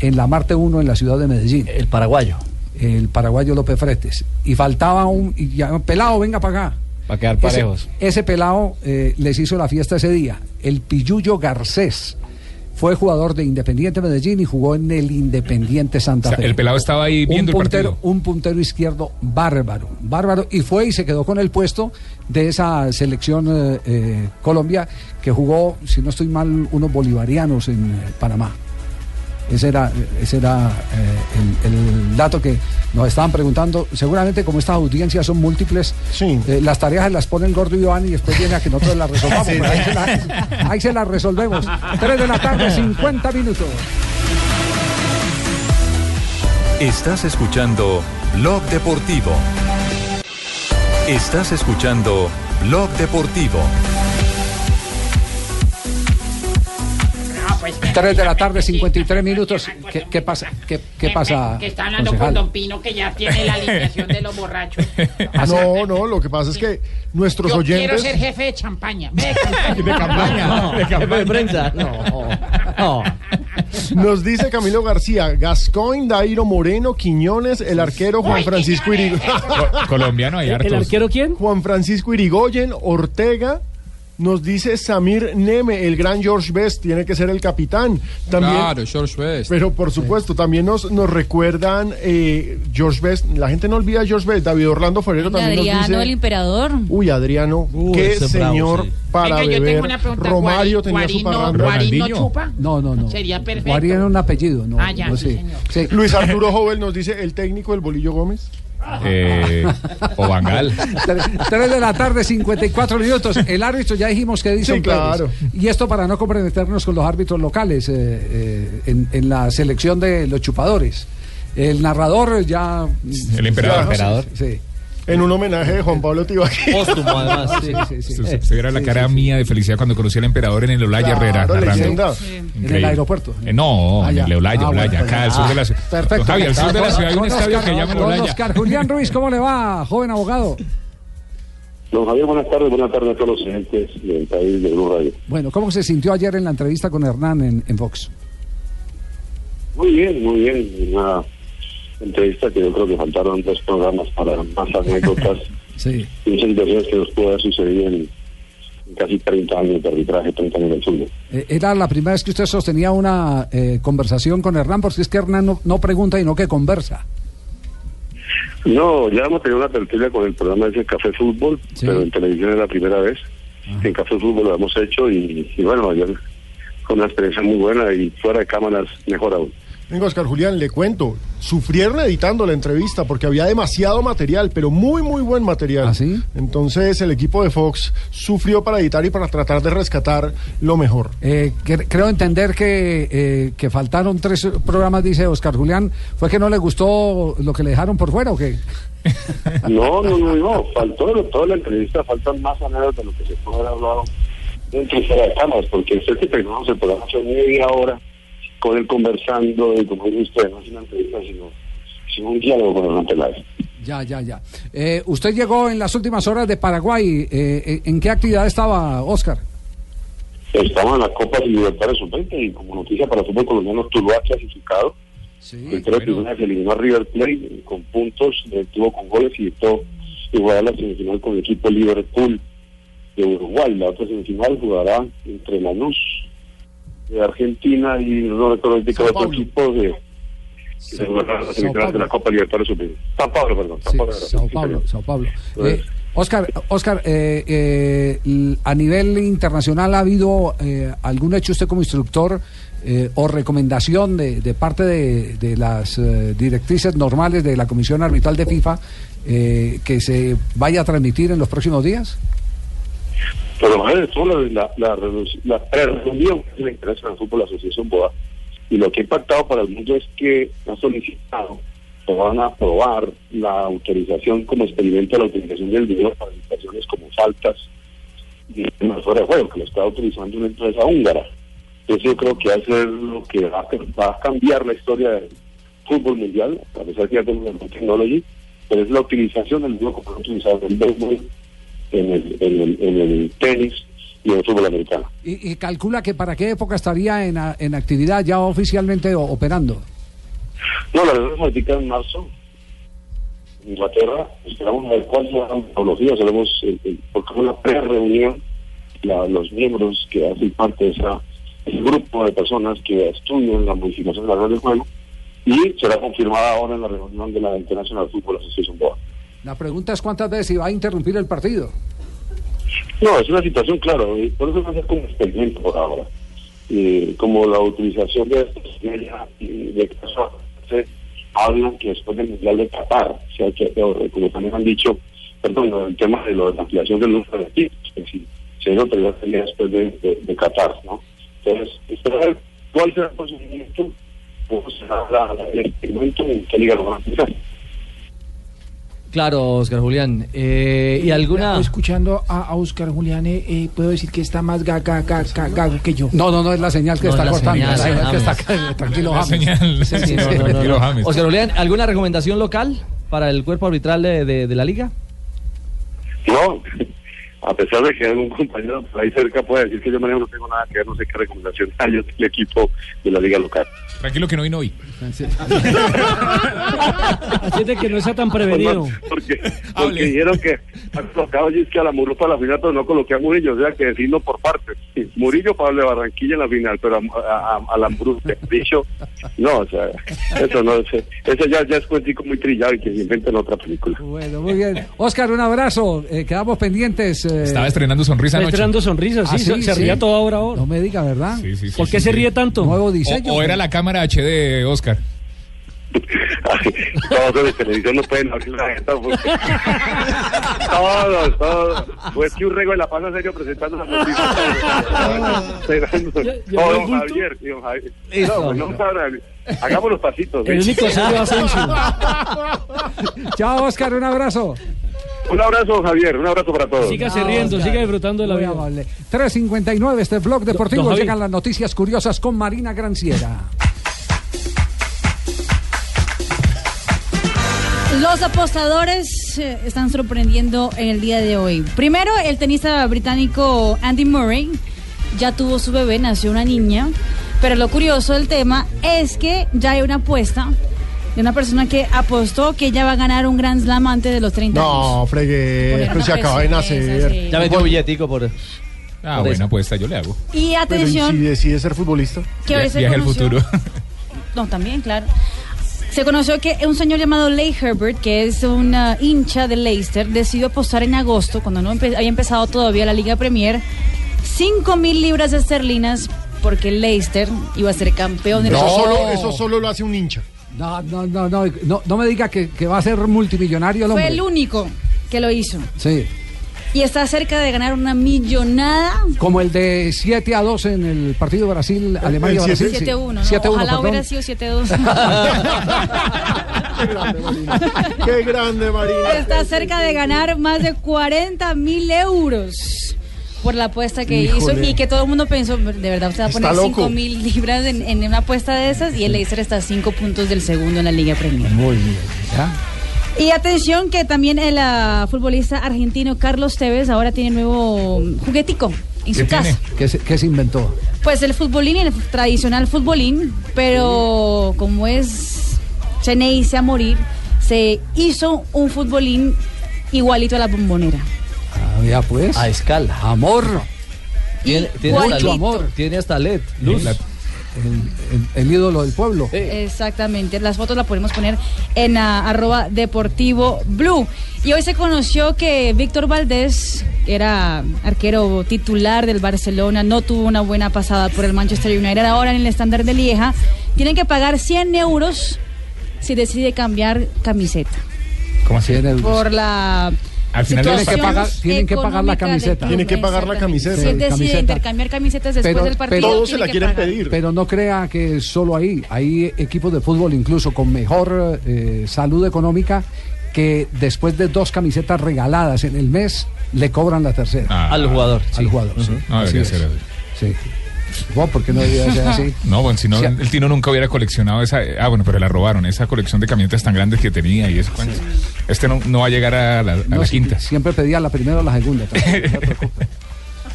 en la Marte 1 en la ciudad de Medellín. El paraguayo. El paraguayo López Fretes. Y faltaba un y ya, pelado, venga para acá. Para quedar Ese, parejos. ese pelado eh, les hizo la fiesta ese día. El Pilluyo Garcés fue jugador de Independiente Medellín y jugó en el Independiente Santa O sea, Fe. el pelado estaba ahí viendo el un puntero, partido. Un puntero izquierdo bárbaro, bárbaro. Y fue y se quedó con el puesto de esa selección eh, eh, Colombia que jugó, si no estoy mal, unos bolivarianos en eh, Panamá. Ese era, ese era eh, el, el dato que nos estaban preguntando. Seguramente como estas audiencias son múltiples, eh, las tareas las pone el gordo Iván y después viene a que nosotros las resolvamos. (laughs) Sí. pero ahí, se la- ahí se las resolvemos. 3 de la tarde, 50 minutos. Estás escuchando Blog Deportivo. Estás escuchando Blog Deportivo. 3 de la tarde, 53 minutos. ¿Qué, qué pasa? ¿Qué, qué pasa? Que está hablando concejal? con Don Pino, que ya tiene la alineación de los borrachos. No, no, lo que pasa es que nuestros Yo oyentes. quiero ser jefe de champaña. (laughs) De campaña. No, De campaña. jefe de prensa. No. Nos dice Camilo García, Gascoigne, Dairo Moreno, Quiñones, el arquero Juan Francisco Irigoyen. colombiano hay (laughs) hartos. ¿El arquero quién? Juan Francisco Irigoyen, Ortega. Nos dice Samir Neme, el gran George Best, tiene que ser el capitán. También, Claro, George Best. Pero por supuesto, también nos, nos recuerdan eh, George Best. La gente no olvida a George Best. David Orlando Ferrero también nos Adriano, dice. el emperador. Uy, Adriano, qué bravo, señor sí. para Venga, yo tengo beber. una pregunta. Romario tenía su Guarín no- parranda. Chupa. No, no, no. Sería perfecto. Guarín era un apellido, no. Ah, ya, no sí, sé. señor. Sí. Luis Arturo Jovel nos dice el técnico del Bolillo Gómez. Eh, o Bangal. 3 de la tarde, 54 minutos. El árbitro ya dijimos que dice Sí, claro. Y esto para no comprometernos con los árbitros locales eh, eh, en, en la selección de los chupadores. El narrador ya. El emperador. Ya, Emperador. Sí. En un homenaje de Juan Pablo Tibaquí. Póstumo, además. (laughs) Sí, sí, sí. Se, se viera la cara mía de felicidad cuando conocí al emperador en el Olaya Herrera. Claro, narrando. leyenda. En el aeropuerto. Eh, no, Ah, en el Olaya, Ah, Olaya, bueno, acá al pues, sur ah, de la ciudad. Perfecto. Javi, al sur de la ciudad hay un estadio Oscar, que llama el Olaya. Oscar Julián Ruiz, ¿cómo le va, joven abogado? Don Javier, buenas tardes, buenas tardes a todos los oyentes del país de Blue Radio. Bueno, ¿cómo se sintió ayer en la entrevista con Hernán en, en Vox? Muy bien, muy bien. Una entrevista que yo creo que faltaron dos programas para más anécdotas (laughs) Sí. y situaciones que nos pudo haber sucedido en, en casi 30 años de arbitraje, 30 años del fútbol. Eh, ¿Era la primera vez que usted sostenía una eh, conversación con Hernán? Porque es que Hernán no, no pregunta y no que conversa. No, ya hemos tenido una tertulia con el programa ese Café Fútbol, pero en televisión es la primera vez. En Café Fútbol lo hemos hecho y, y bueno, ayer fue una experiencia muy buena y fuera de cámaras mejor aún. Venga, Oscar Julián, le cuento. Sufrieron editando la entrevista porque había demasiado material, pero muy, muy buen material. ¿Ah, sí? Entonces el equipo de Fox sufrió para editar y para tratar de rescatar lo mejor. Eh, cre- creo entender que, eh, que faltaron tres programas, dice Oscar Julián. ¿Fue que no le gustó lo que le dejaron por fuera o qué? (laughs) No, no, no, no, faltó toda la entrevista, faltan más anécdotas de lo que se puede haber hablado dentro y fuera de cámaras, porque usted que terminamos el programa hace media hora con él conversando y como dice usted, no es una entrevista, sino, sino un diálogo con Hernán Peláez. Ya, ya, ya. Eh, usted llegó en las últimas horas de Paraguay. Eh, ¿En qué actividad estaba, Oscar? Estamos en la Copa Libertadores Sub-20 y como noticia para el fútbol colombiano, Tuluá clasificado. el Toro Tijuana se eliminó a River Plate con puntos, eh, tuvo con goles y. Y jugará la semifinal con el equipo Liverpool de Uruguay. La otra semifinal jugará entre Lanús de Argentina y no recuerdo el otro equipo de, de la semifinal de la Copa Libertadores Sub-20. San Pablo, perdón. San Sí, Pablo, Sao. Sao Paulo. Entonces, Eh, Oscar, Oscar eh, eh, a nivel internacional ha habido eh, algún hecho usted como instructor o recomendación de, de parte de, de las directrices normales de la Comisión Arbitral de FIFA eh, que se vaya a transmitir en los próximos días? Pero a ver, esto la, la, la, la reunión que le interesa al fútbol asociación BOA y lo que ha impactado para el mundo es que ha solicitado o van a aprobar la autorización como experimento de la utilización del video para situaciones como faltas y temas fuera de juego, que lo está utilizando una empresa húngara. Entonces yo creo que va a ser lo que va va a cambiar la historia del fútbol mundial, a pesar que ya tenemos la tecnología, pero es la utilización del video como lo utilizado en el béisbol, en el, en el, en el tenis y en el fútbol americano. Y, y calcula que para qué época estaría en, a- en actividad ya oficialmente o- operando. No, la verdad es en marzo. En Inglaterra, esperamos a ver cuál será la metodología, seremos, eh, eh, porque es una pre-reunión, los miembros que hacen parte de esa, ese grupo de personas que estudian la modificación de la regla del juego, y será confirmada ahora en la reunión de la International Football Association Board. La pregunta es cuántas veces va a interrumpir el partido. No, es una situación, claro, y por eso va a ser como experimento por ahora. Eh, como la utilización de estos de caso se hablan que después del Mundial de Qatar, o sea, que, como también han dicho, perdón, el tema de, la ampliación del número de equipos, que si se sería después de, de, de Qatar, ¿no? Entonces, esperar cuál será el procedimiento, cómo será el experimento en qué liga lo van a utilizar. Claro, Oscar Julián. Eh, ¿Y alguna...? Escuchando a, a Oscar Julián, eh, eh, puedo decir que está más gaga, gaga, gaga, gago que yo. No, no, no, es la señal que No, está es la cortando. señal, la señal que James. está tranquilo, La James. señal. Sí, sí, Sí, no, sí. no, no, no. Oscar Julián, ¿alguna recomendación local para el cuerpo arbitral de, de- de la liga? No, a pesar de que algún compañero por ahí cerca puede decir que yo manejo no tengo nada que ver, no sé qué recomendación hay del equipo de la liga local. Tranquilo que no vino hoy. Así de que no sea tan prevenido. Porque, porque (laughs) dijeron que han colocado que a la Muro para la final, pero no coloqué a Murillo, o sea que decirlo por partes. Murillo para el de Barranquilla en la final, pero a, a, a, a la Muro, (laughs) dicho, no, o sea, eso no, ese, ese ya, ya es cuentico muy trillado y que se inventen otra película. Bueno, muy bien. Oscar, un abrazo. Eh, quedamos pendientes. eh. Estaba estrenando sonrisa anoche. estrenando sonrisas, sí, Ah, se, se sí. ría toda hora ahora. No me diga, ¿verdad? Sí, sí, sí, ¿Por sí, qué se sí. ríe tanto? Nuevo diseño. O, o era la cámara HD, Oscar. Todos los de televisión no pueden abrir la jeta porque... todos, todos. Pues que un rego de la paz serio presentando las noticias. ¿Ya- Oh, don? Javier, don Javier. No, pues hagamos los pasitos. El ¿sí? único serio Asensio. Chao, Oscar, un abrazo. Un abrazo, Javier. Un abrazo para todos. Sígase riendo, siga disfrutando de la Muy vida. amable. 3.59 este blog deportivo. Llegan las noticias curiosas con Marina Granciera. Los apostadores eh, están sorprendiendo en el día de hoy. Primero, el tenista británico Andy Murray ya tuvo su bebé, nació una niña. Pero lo curioso del tema es que ya hay una apuesta de una persona que apostó que ella va a ganar un Grand Slam antes de los 30 años. No, fregué, pero se una acaba de nacer. sí. Ya metió billetico por. Ah, por buena eso. apuesta, yo le hago. Y Pero ¿y atención, si decide ser futbolista? que hoy se Viaje al conoció- futuro. No, también, claro. Se conoció que un señor llamado Leigh Herbert, que es un hincha de Leicester, decidió apostar en agosto, cuando no empe- había empezado todavía la Liga Premier, 5 mil libras esterlinas porque Leicester iba a ser campeón de la Eso, solo, eso solo lo hace un hincha. No, no, no, no, no, no me diga que, que va a ser multimillonario el Fue hombre. el único que lo hizo. Sí. Y está cerca de ganar una millonada. Como el de 7 a 2 en el partido Brasil-Alemania-Brasil. 7-1, ¿no? 7-1, Ojalá perdón. hubiera sido 7-2. (laughs) Qué grande, Marina. Está cerca de ganar más de 40 mil euros por la apuesta que hizo Híjole. y que todo el mundo pensó, de verdad, usted va a poner loco. 5 mil libras en, en una apuesta de esas y el Leicester está a 5 puntos del segundo en la Liga Premier. Muy bien. ¿ya? Y atención que también el ah, futbolista argentino Carlos Tevez ahora tiene nuevo juguetico en su casa. ¿Qué se, qué se inventó? Pues el futbolín, el tradicional futbolín, pero como es Cheneise a morir, se hizo un futbolín igualito a la bombonera. Ah, ya pues. A escala. Amor. Tiene, tiene hasta amor. Tiene hasta LED. Luz. El, el- el ídolo del pueblo. Exactamente, las fotos las podemos poner en ah, arroba deportivo blue. Y hoy se conoció que Víctor Valdés, que era arquero titular del Barcelona, no tuvo una buena pasada por el Manchester United. Ahora en el estándar de Lieja, tienen que pagar 100 euros si decide cambiar camiseta. ¿Cómo así? Por la Al final Tienen que pagar, tienen que pagar la camiseta. Tienen que pagar la camiseta. Si él decide Camiseta. intercambiar camisetas después Pero- del partido, pero- Todos se la quieren pagar. pedir. Pero no crea que solo ahí. Hay equipos de fútbol incluso con mejor eh, salud económica que después de dos camisetas regaladas en el mes le cobran la tercera. Ah. Al jugador. Al jugador, sí. No Así es. Sí. Bueno, ¿por qué no debería ser así? (laughs) No, bueno, si no, Sí. el Tino nunca hubiera coleccionado esa. Ah, bueno, pero la robaron, esa colección de camisetas tan grandes que tenía y eso. Este no, no va a llegar a la, a No, la quinta. Siempre pedía la primera o la segunda. preocupe.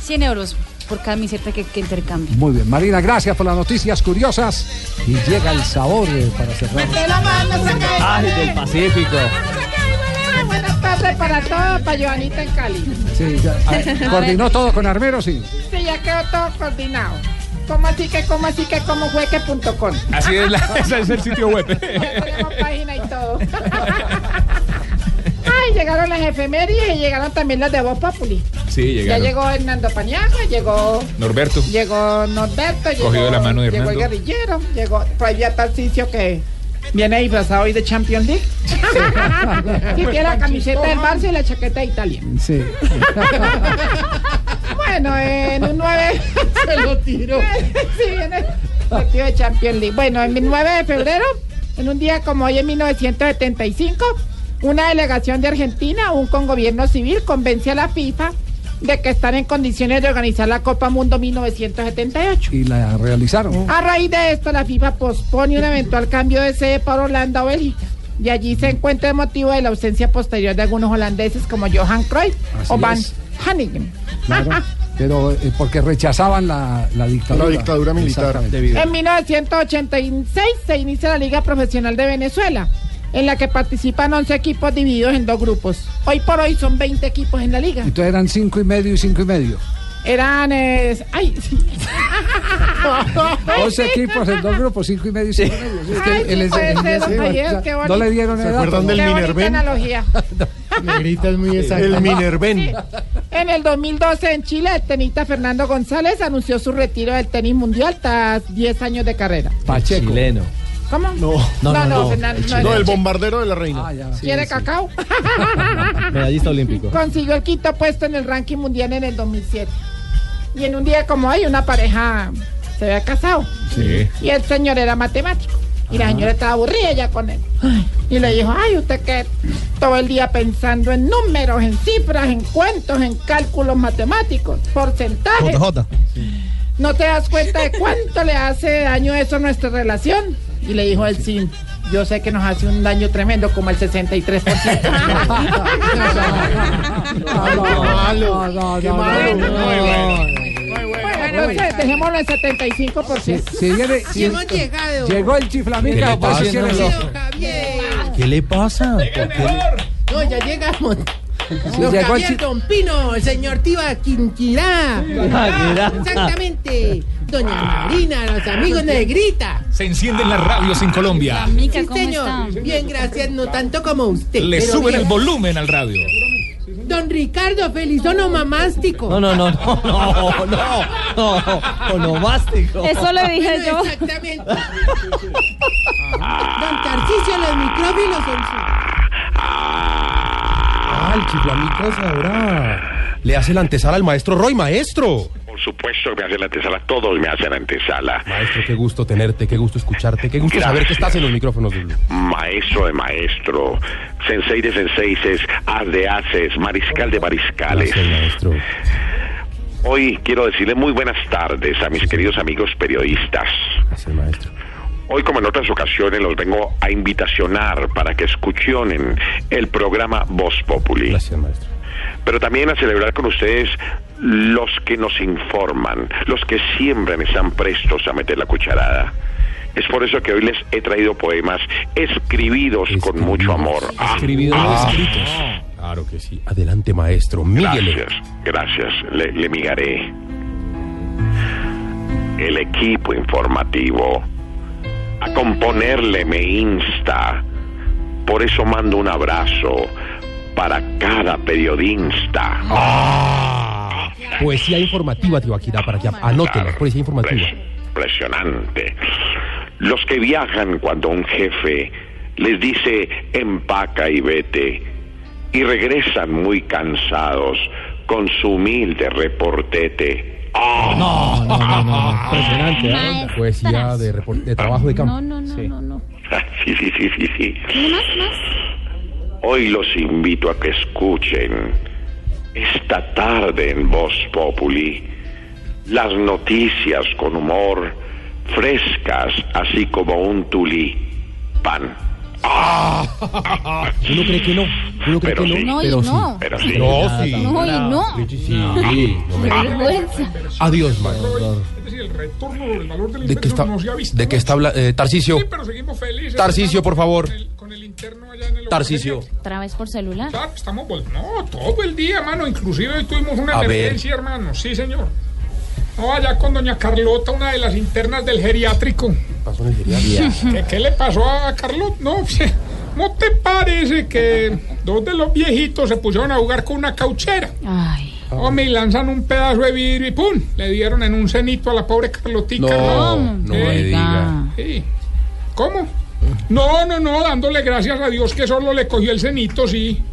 100 (laughs) euros por camiseta que, que intercambie. Muy bien, Marina, gracias por las noticias curiosas. Y llega el sabor eh, para cerrar. Ay, del Pacífico. Tardes para todos, para Joanita en Cali. Sí, ya, (laughs) ¿Coordinó todo con Armero? Sí. Sí, ya quedó todo coordinado. ¿Cómo así que, cómo así que, cómo fue que punto com? Así es, la, (laughs) ese es el sitio web. Tenemos página y todo. (laughs) Ay, llegaron las efemérides y llegaron también las de Voz Populi. Sí, Ya llegaron. llegó Hernando Paniagua, llegó Norberto. Llegó Norberto, llegó, Cogido de la mano de llegó el Hernando. guerrillero, llegó por ahí a Tarcicio que viene disfrazado hoy de Champions League. y (laughs) tiene la camiseta del Barça y la chaqueta de Italia. Sí. (laughs) Bueno, en un 9... (laughs) Se lo tiro. sí, viene partido de Champions League. Bueno, en el 9 de febrero, en un día como hoy en 1975, una delegación de Argentina, aún con gobierno civil, convence a la FIFA de que están en condiciones de organizar la Copa Mundo 1978. Y la realizaron. A raíz de esto, la FIFA pospone un eventual cambio de sede para Holanda o Bélgica. Y allí se encuentra el motivo de la ausencia posterior de algunos holandeses como Johan Cruyff Así o Van. Claro. Pero eh, porque rechazaban la, la dictadura. La dictadura militar. En 1986 se inicia la Liga Profesional de Venezuela, en la que participan 11 equipos divididos en dos grupos. Hoy por hoy son 20 equipos en la liga. Entonces eran cinco y medio y cinco y medio. Eran... eh, ¡Ay! sí. Ay, 11 sí. equipos en dos grupos, cinco y medio y cinco y medio. Ay, el- sí, el- puede el- ser, sí, qué no le dieron ¿Se el dato, acuerdan ¿no? del Minerven? analogía. (laughs) Negrita es muy exacta. El Minerven. En el 2012 en Chile, el tenista Fernando González anunció su retiro del tenis mundial tras 10 años de carrera. Pacheco. Chileno. ¿Cómo? No. No, no, no, Fernando, el no, No, el- el bombardero de la reina. Ah, ya. ¿Quiere cacao? (laughs) Medallista olímpico. Consiguió el quinto puesto en el ranking mundial en el 2007. Y en un día como hoy, una pareja se había casado. Sí. Y el señor era matemático. Y la señora estaba aburrida ya con él. Y le dijo, ay, usted que todo el día pensando en números, en cifras, en cuentos, en cálculos matemáticos, porcentajes. ¿No te das cuenta de cuánto le hace daño eso a nuestra relación? Y le dijo él, sí, yo sé que nos hace un daño tremendo, como el 63%. malo, qué malo. Bueno, no sé, dejémoslo en 75%. Si viene- Así si- hemos llegado. Llegó el chiflamica. ¿Qué le pasa? ¿Qué le pasa? No, ya llegamos. Sí, Don llegó el Javier chi- Don Pino, el señor Tiba Quinquirá. Quinquirá. Exactamente. Doña Marina, los amigos Negrita. Se encienden las radios en Colombia. Sí, señor. Bien, gracias, no tanto como usted. Le pero suben bien. el volumen al radio. Don Ricardo Felizono Mamástico. No, no, no, no, no, no, no, onomástico. Eso le dije Bueno, yo. Exactamente. Don Tarcicio, los micrófilos son Ah, el chiflamicas ahora le hace la antesala al maestro Roy, maestro. Por supuesto que me hacen la antesala, todos me hacen antesala. Maestro, qué gusto tenerte, qué gusto escucharte, qué gusto Gracias. saber que estás en los micrófonos de Blue. Maestro de maestro, sensei de senseises, as de haces, mariscal de mariscales. maestro. Hoy quiero decirle muy buenas tardes a mis queridos amigos periodistas. Gracias, maestro. Hoy, como en otras ocasiones, los vengo a invitacionar para que escuchen el programa Voz Populi. Gracias, maestro. Pero también a celebrar con ustedes los que nos informan, los que siempre están prestos a meter la cucharada. Es por eso que hoy les he traído poemas escribidos con mucho amor. Ah, Escribidos, ah. escritos. Claro que sí. Adelante, maestro. Míguele. Gracias, gracias, le, le migaré. El equipo informativo a componerle me insta. Por eso mando un abrazo para cada periodista. Poesía informativa, Tibaquirá, para que anótela. Poesía informativa. Impresionante. Los que viajan cuando un jefe les dice empaca y vete y regresan muy cansados con su humilde reportete. ¡Ah! No, no, no, no. (laughs) Impresionante. ¿eh? Poesía de, de trabajo de campo. No, no, no, no, no. (laughs) Sí, sí, sí, sí, sí. Hoy los invito a que escuchen esta tarde en Voz Populi las noticias con humor, frescas, así como un tulipán. (laughs) Uno cree que no. Uno cree Pero que sí. no. Pero sí. no. Pero sí. No, sí. No, y no. Sí, Qué vergüenza. Adiós, maestro. Es decir, el retorno del valor del ¿De qué está, no se ha visto. de qué está hablando? Eh, Tarcicio. Sí, pero seguimos felices. Tarcicio, por favor. Con el interno allá en el Tarcicio. Otra vez por celular. Claro, estamos no, todo el día, hermano. Inclusive hoy tuvimos una A ver. emergencia, hermano. Sí, señor. No, allá con doña Carlota, una de las internas del geriátrico. Pasó en el geriátrico. ¿Qué, qué le pasó a Carlota? No, (laughs) ¿no te parece que dos de los viejitos se pusieron a jugar con una cauchera? Ay. Hombre, y lanzan un pedazo de vidrio y ¡pum! Le dieron en un cenito a la pobre Carlotica. No, hermano. no Sí. me diga. Sí. ¿Cómo? No, no, no, dándole gracias a Dios que solo le cogió el cenito, sí.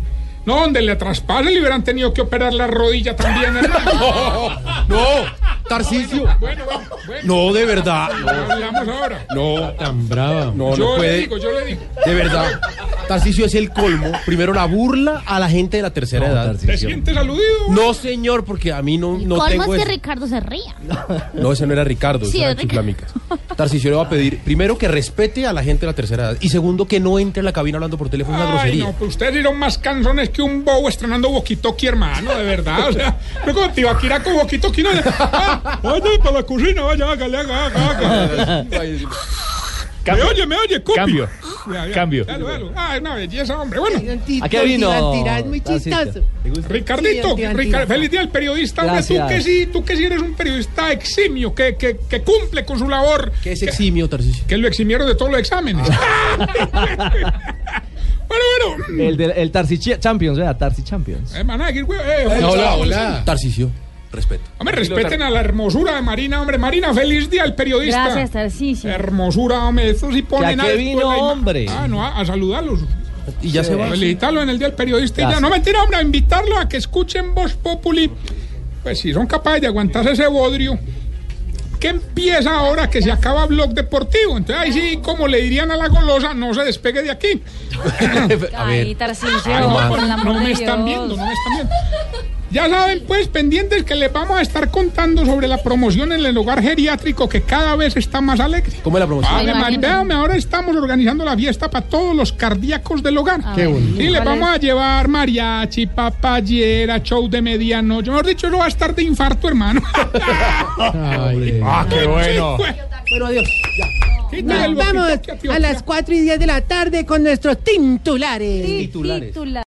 No, donde le traspase le hubieran tenido que operar la rodilla también, hermano. (laughs) No, Tarcicio. Bueno, bueno, bueno. No, de verdad. Hablamos ahora. No, tan brava. No, yo no le puede. digo, yo le digo. De verdad. Tarcicio es el colmo. Primero la burla a la gente de la tercera edad. ¿Te sientes aludido? No, señor, porque a mí no, no Colmo tengo es que ese- Ricardo se ría. No, ese no era Ricardo, Sí, ese era. Chiflamicas. Tarcicio le va a pedir, primero, que respete a la gente de la tercera edad. Y segundo, que no entre a la cabina hablando por teléfono, es una Ay, grosería. no, pues ustedes dieron más canzones que un bobo estrenando Boquitoki, hermano, de verdad. O sea, no como Tibaquira con Boquitoki, no. Ah, Oye, para la cocina, vaya, hágale, haga, haga, haga. Me oye, me oye, copy. Cambio. Ya, ya. Cambio. Dale. Ah, una belleza, hombre. Bueno. ¿A qué vino? es muy chistoso. Ricardito, Sí, feliz día al periodista. Hombre, tú que sí, tú que sí eres un periodista eximio, que, que, que cumple con su labor. ¿Qué es eximio, Tarcicio? Que lo eximieron de todos los exámenes. (laughs) bueno, bueno. El, de, el Tarsi Champions, vea, Tarsi Champions. Eh, güey, eh, Hola, hola. hola. Tarcicio, respeto. Hombre, respeten a la hermosura de Marina, hombre. Marina, feliz día al periodista. Gracias, Tarcisio. Hermosura, hombre. Eso sí ponen ¿Que a qué a vino, hombre? Ah, no, a, a saludarlos. Y ya se va. Felicitarlo en el día del periodista y ya. No mentira, hombre, a invitarlo a que escuchen Voz Populi. Pues si son capaces de aguantarse ese bodrio, que empieza ahora que se acaba Blog Deportivo. Entonces ahí sí, como le dirían a la golosa, no se despegue de aquí. (laughs) (laughs) Ay, Tarcisio, Ay, no, por el no amor de me están viendo, no me están viendo. Ya saben, pues, pendientes que les vamos a estar contando sobre la promoción en el hogar geriátrico que cada vez está más alegre. ¿Cómo es la promoción? Ave Me María, imagino. véame, ahora estamos organizando la fiesta para todos los cardíacos del hogar. Qué bonito. Y les ¿Cuál vamos a llevar mariachi, papayera, show de medianoche. Mejor dicho, eso va a estar de infarto, hermano. (laughs) Ah, qué bueno. Bueno, adiós. Quítale Nos vamos a las 4 y 10 de la tarde con nuestros titulares. Titular.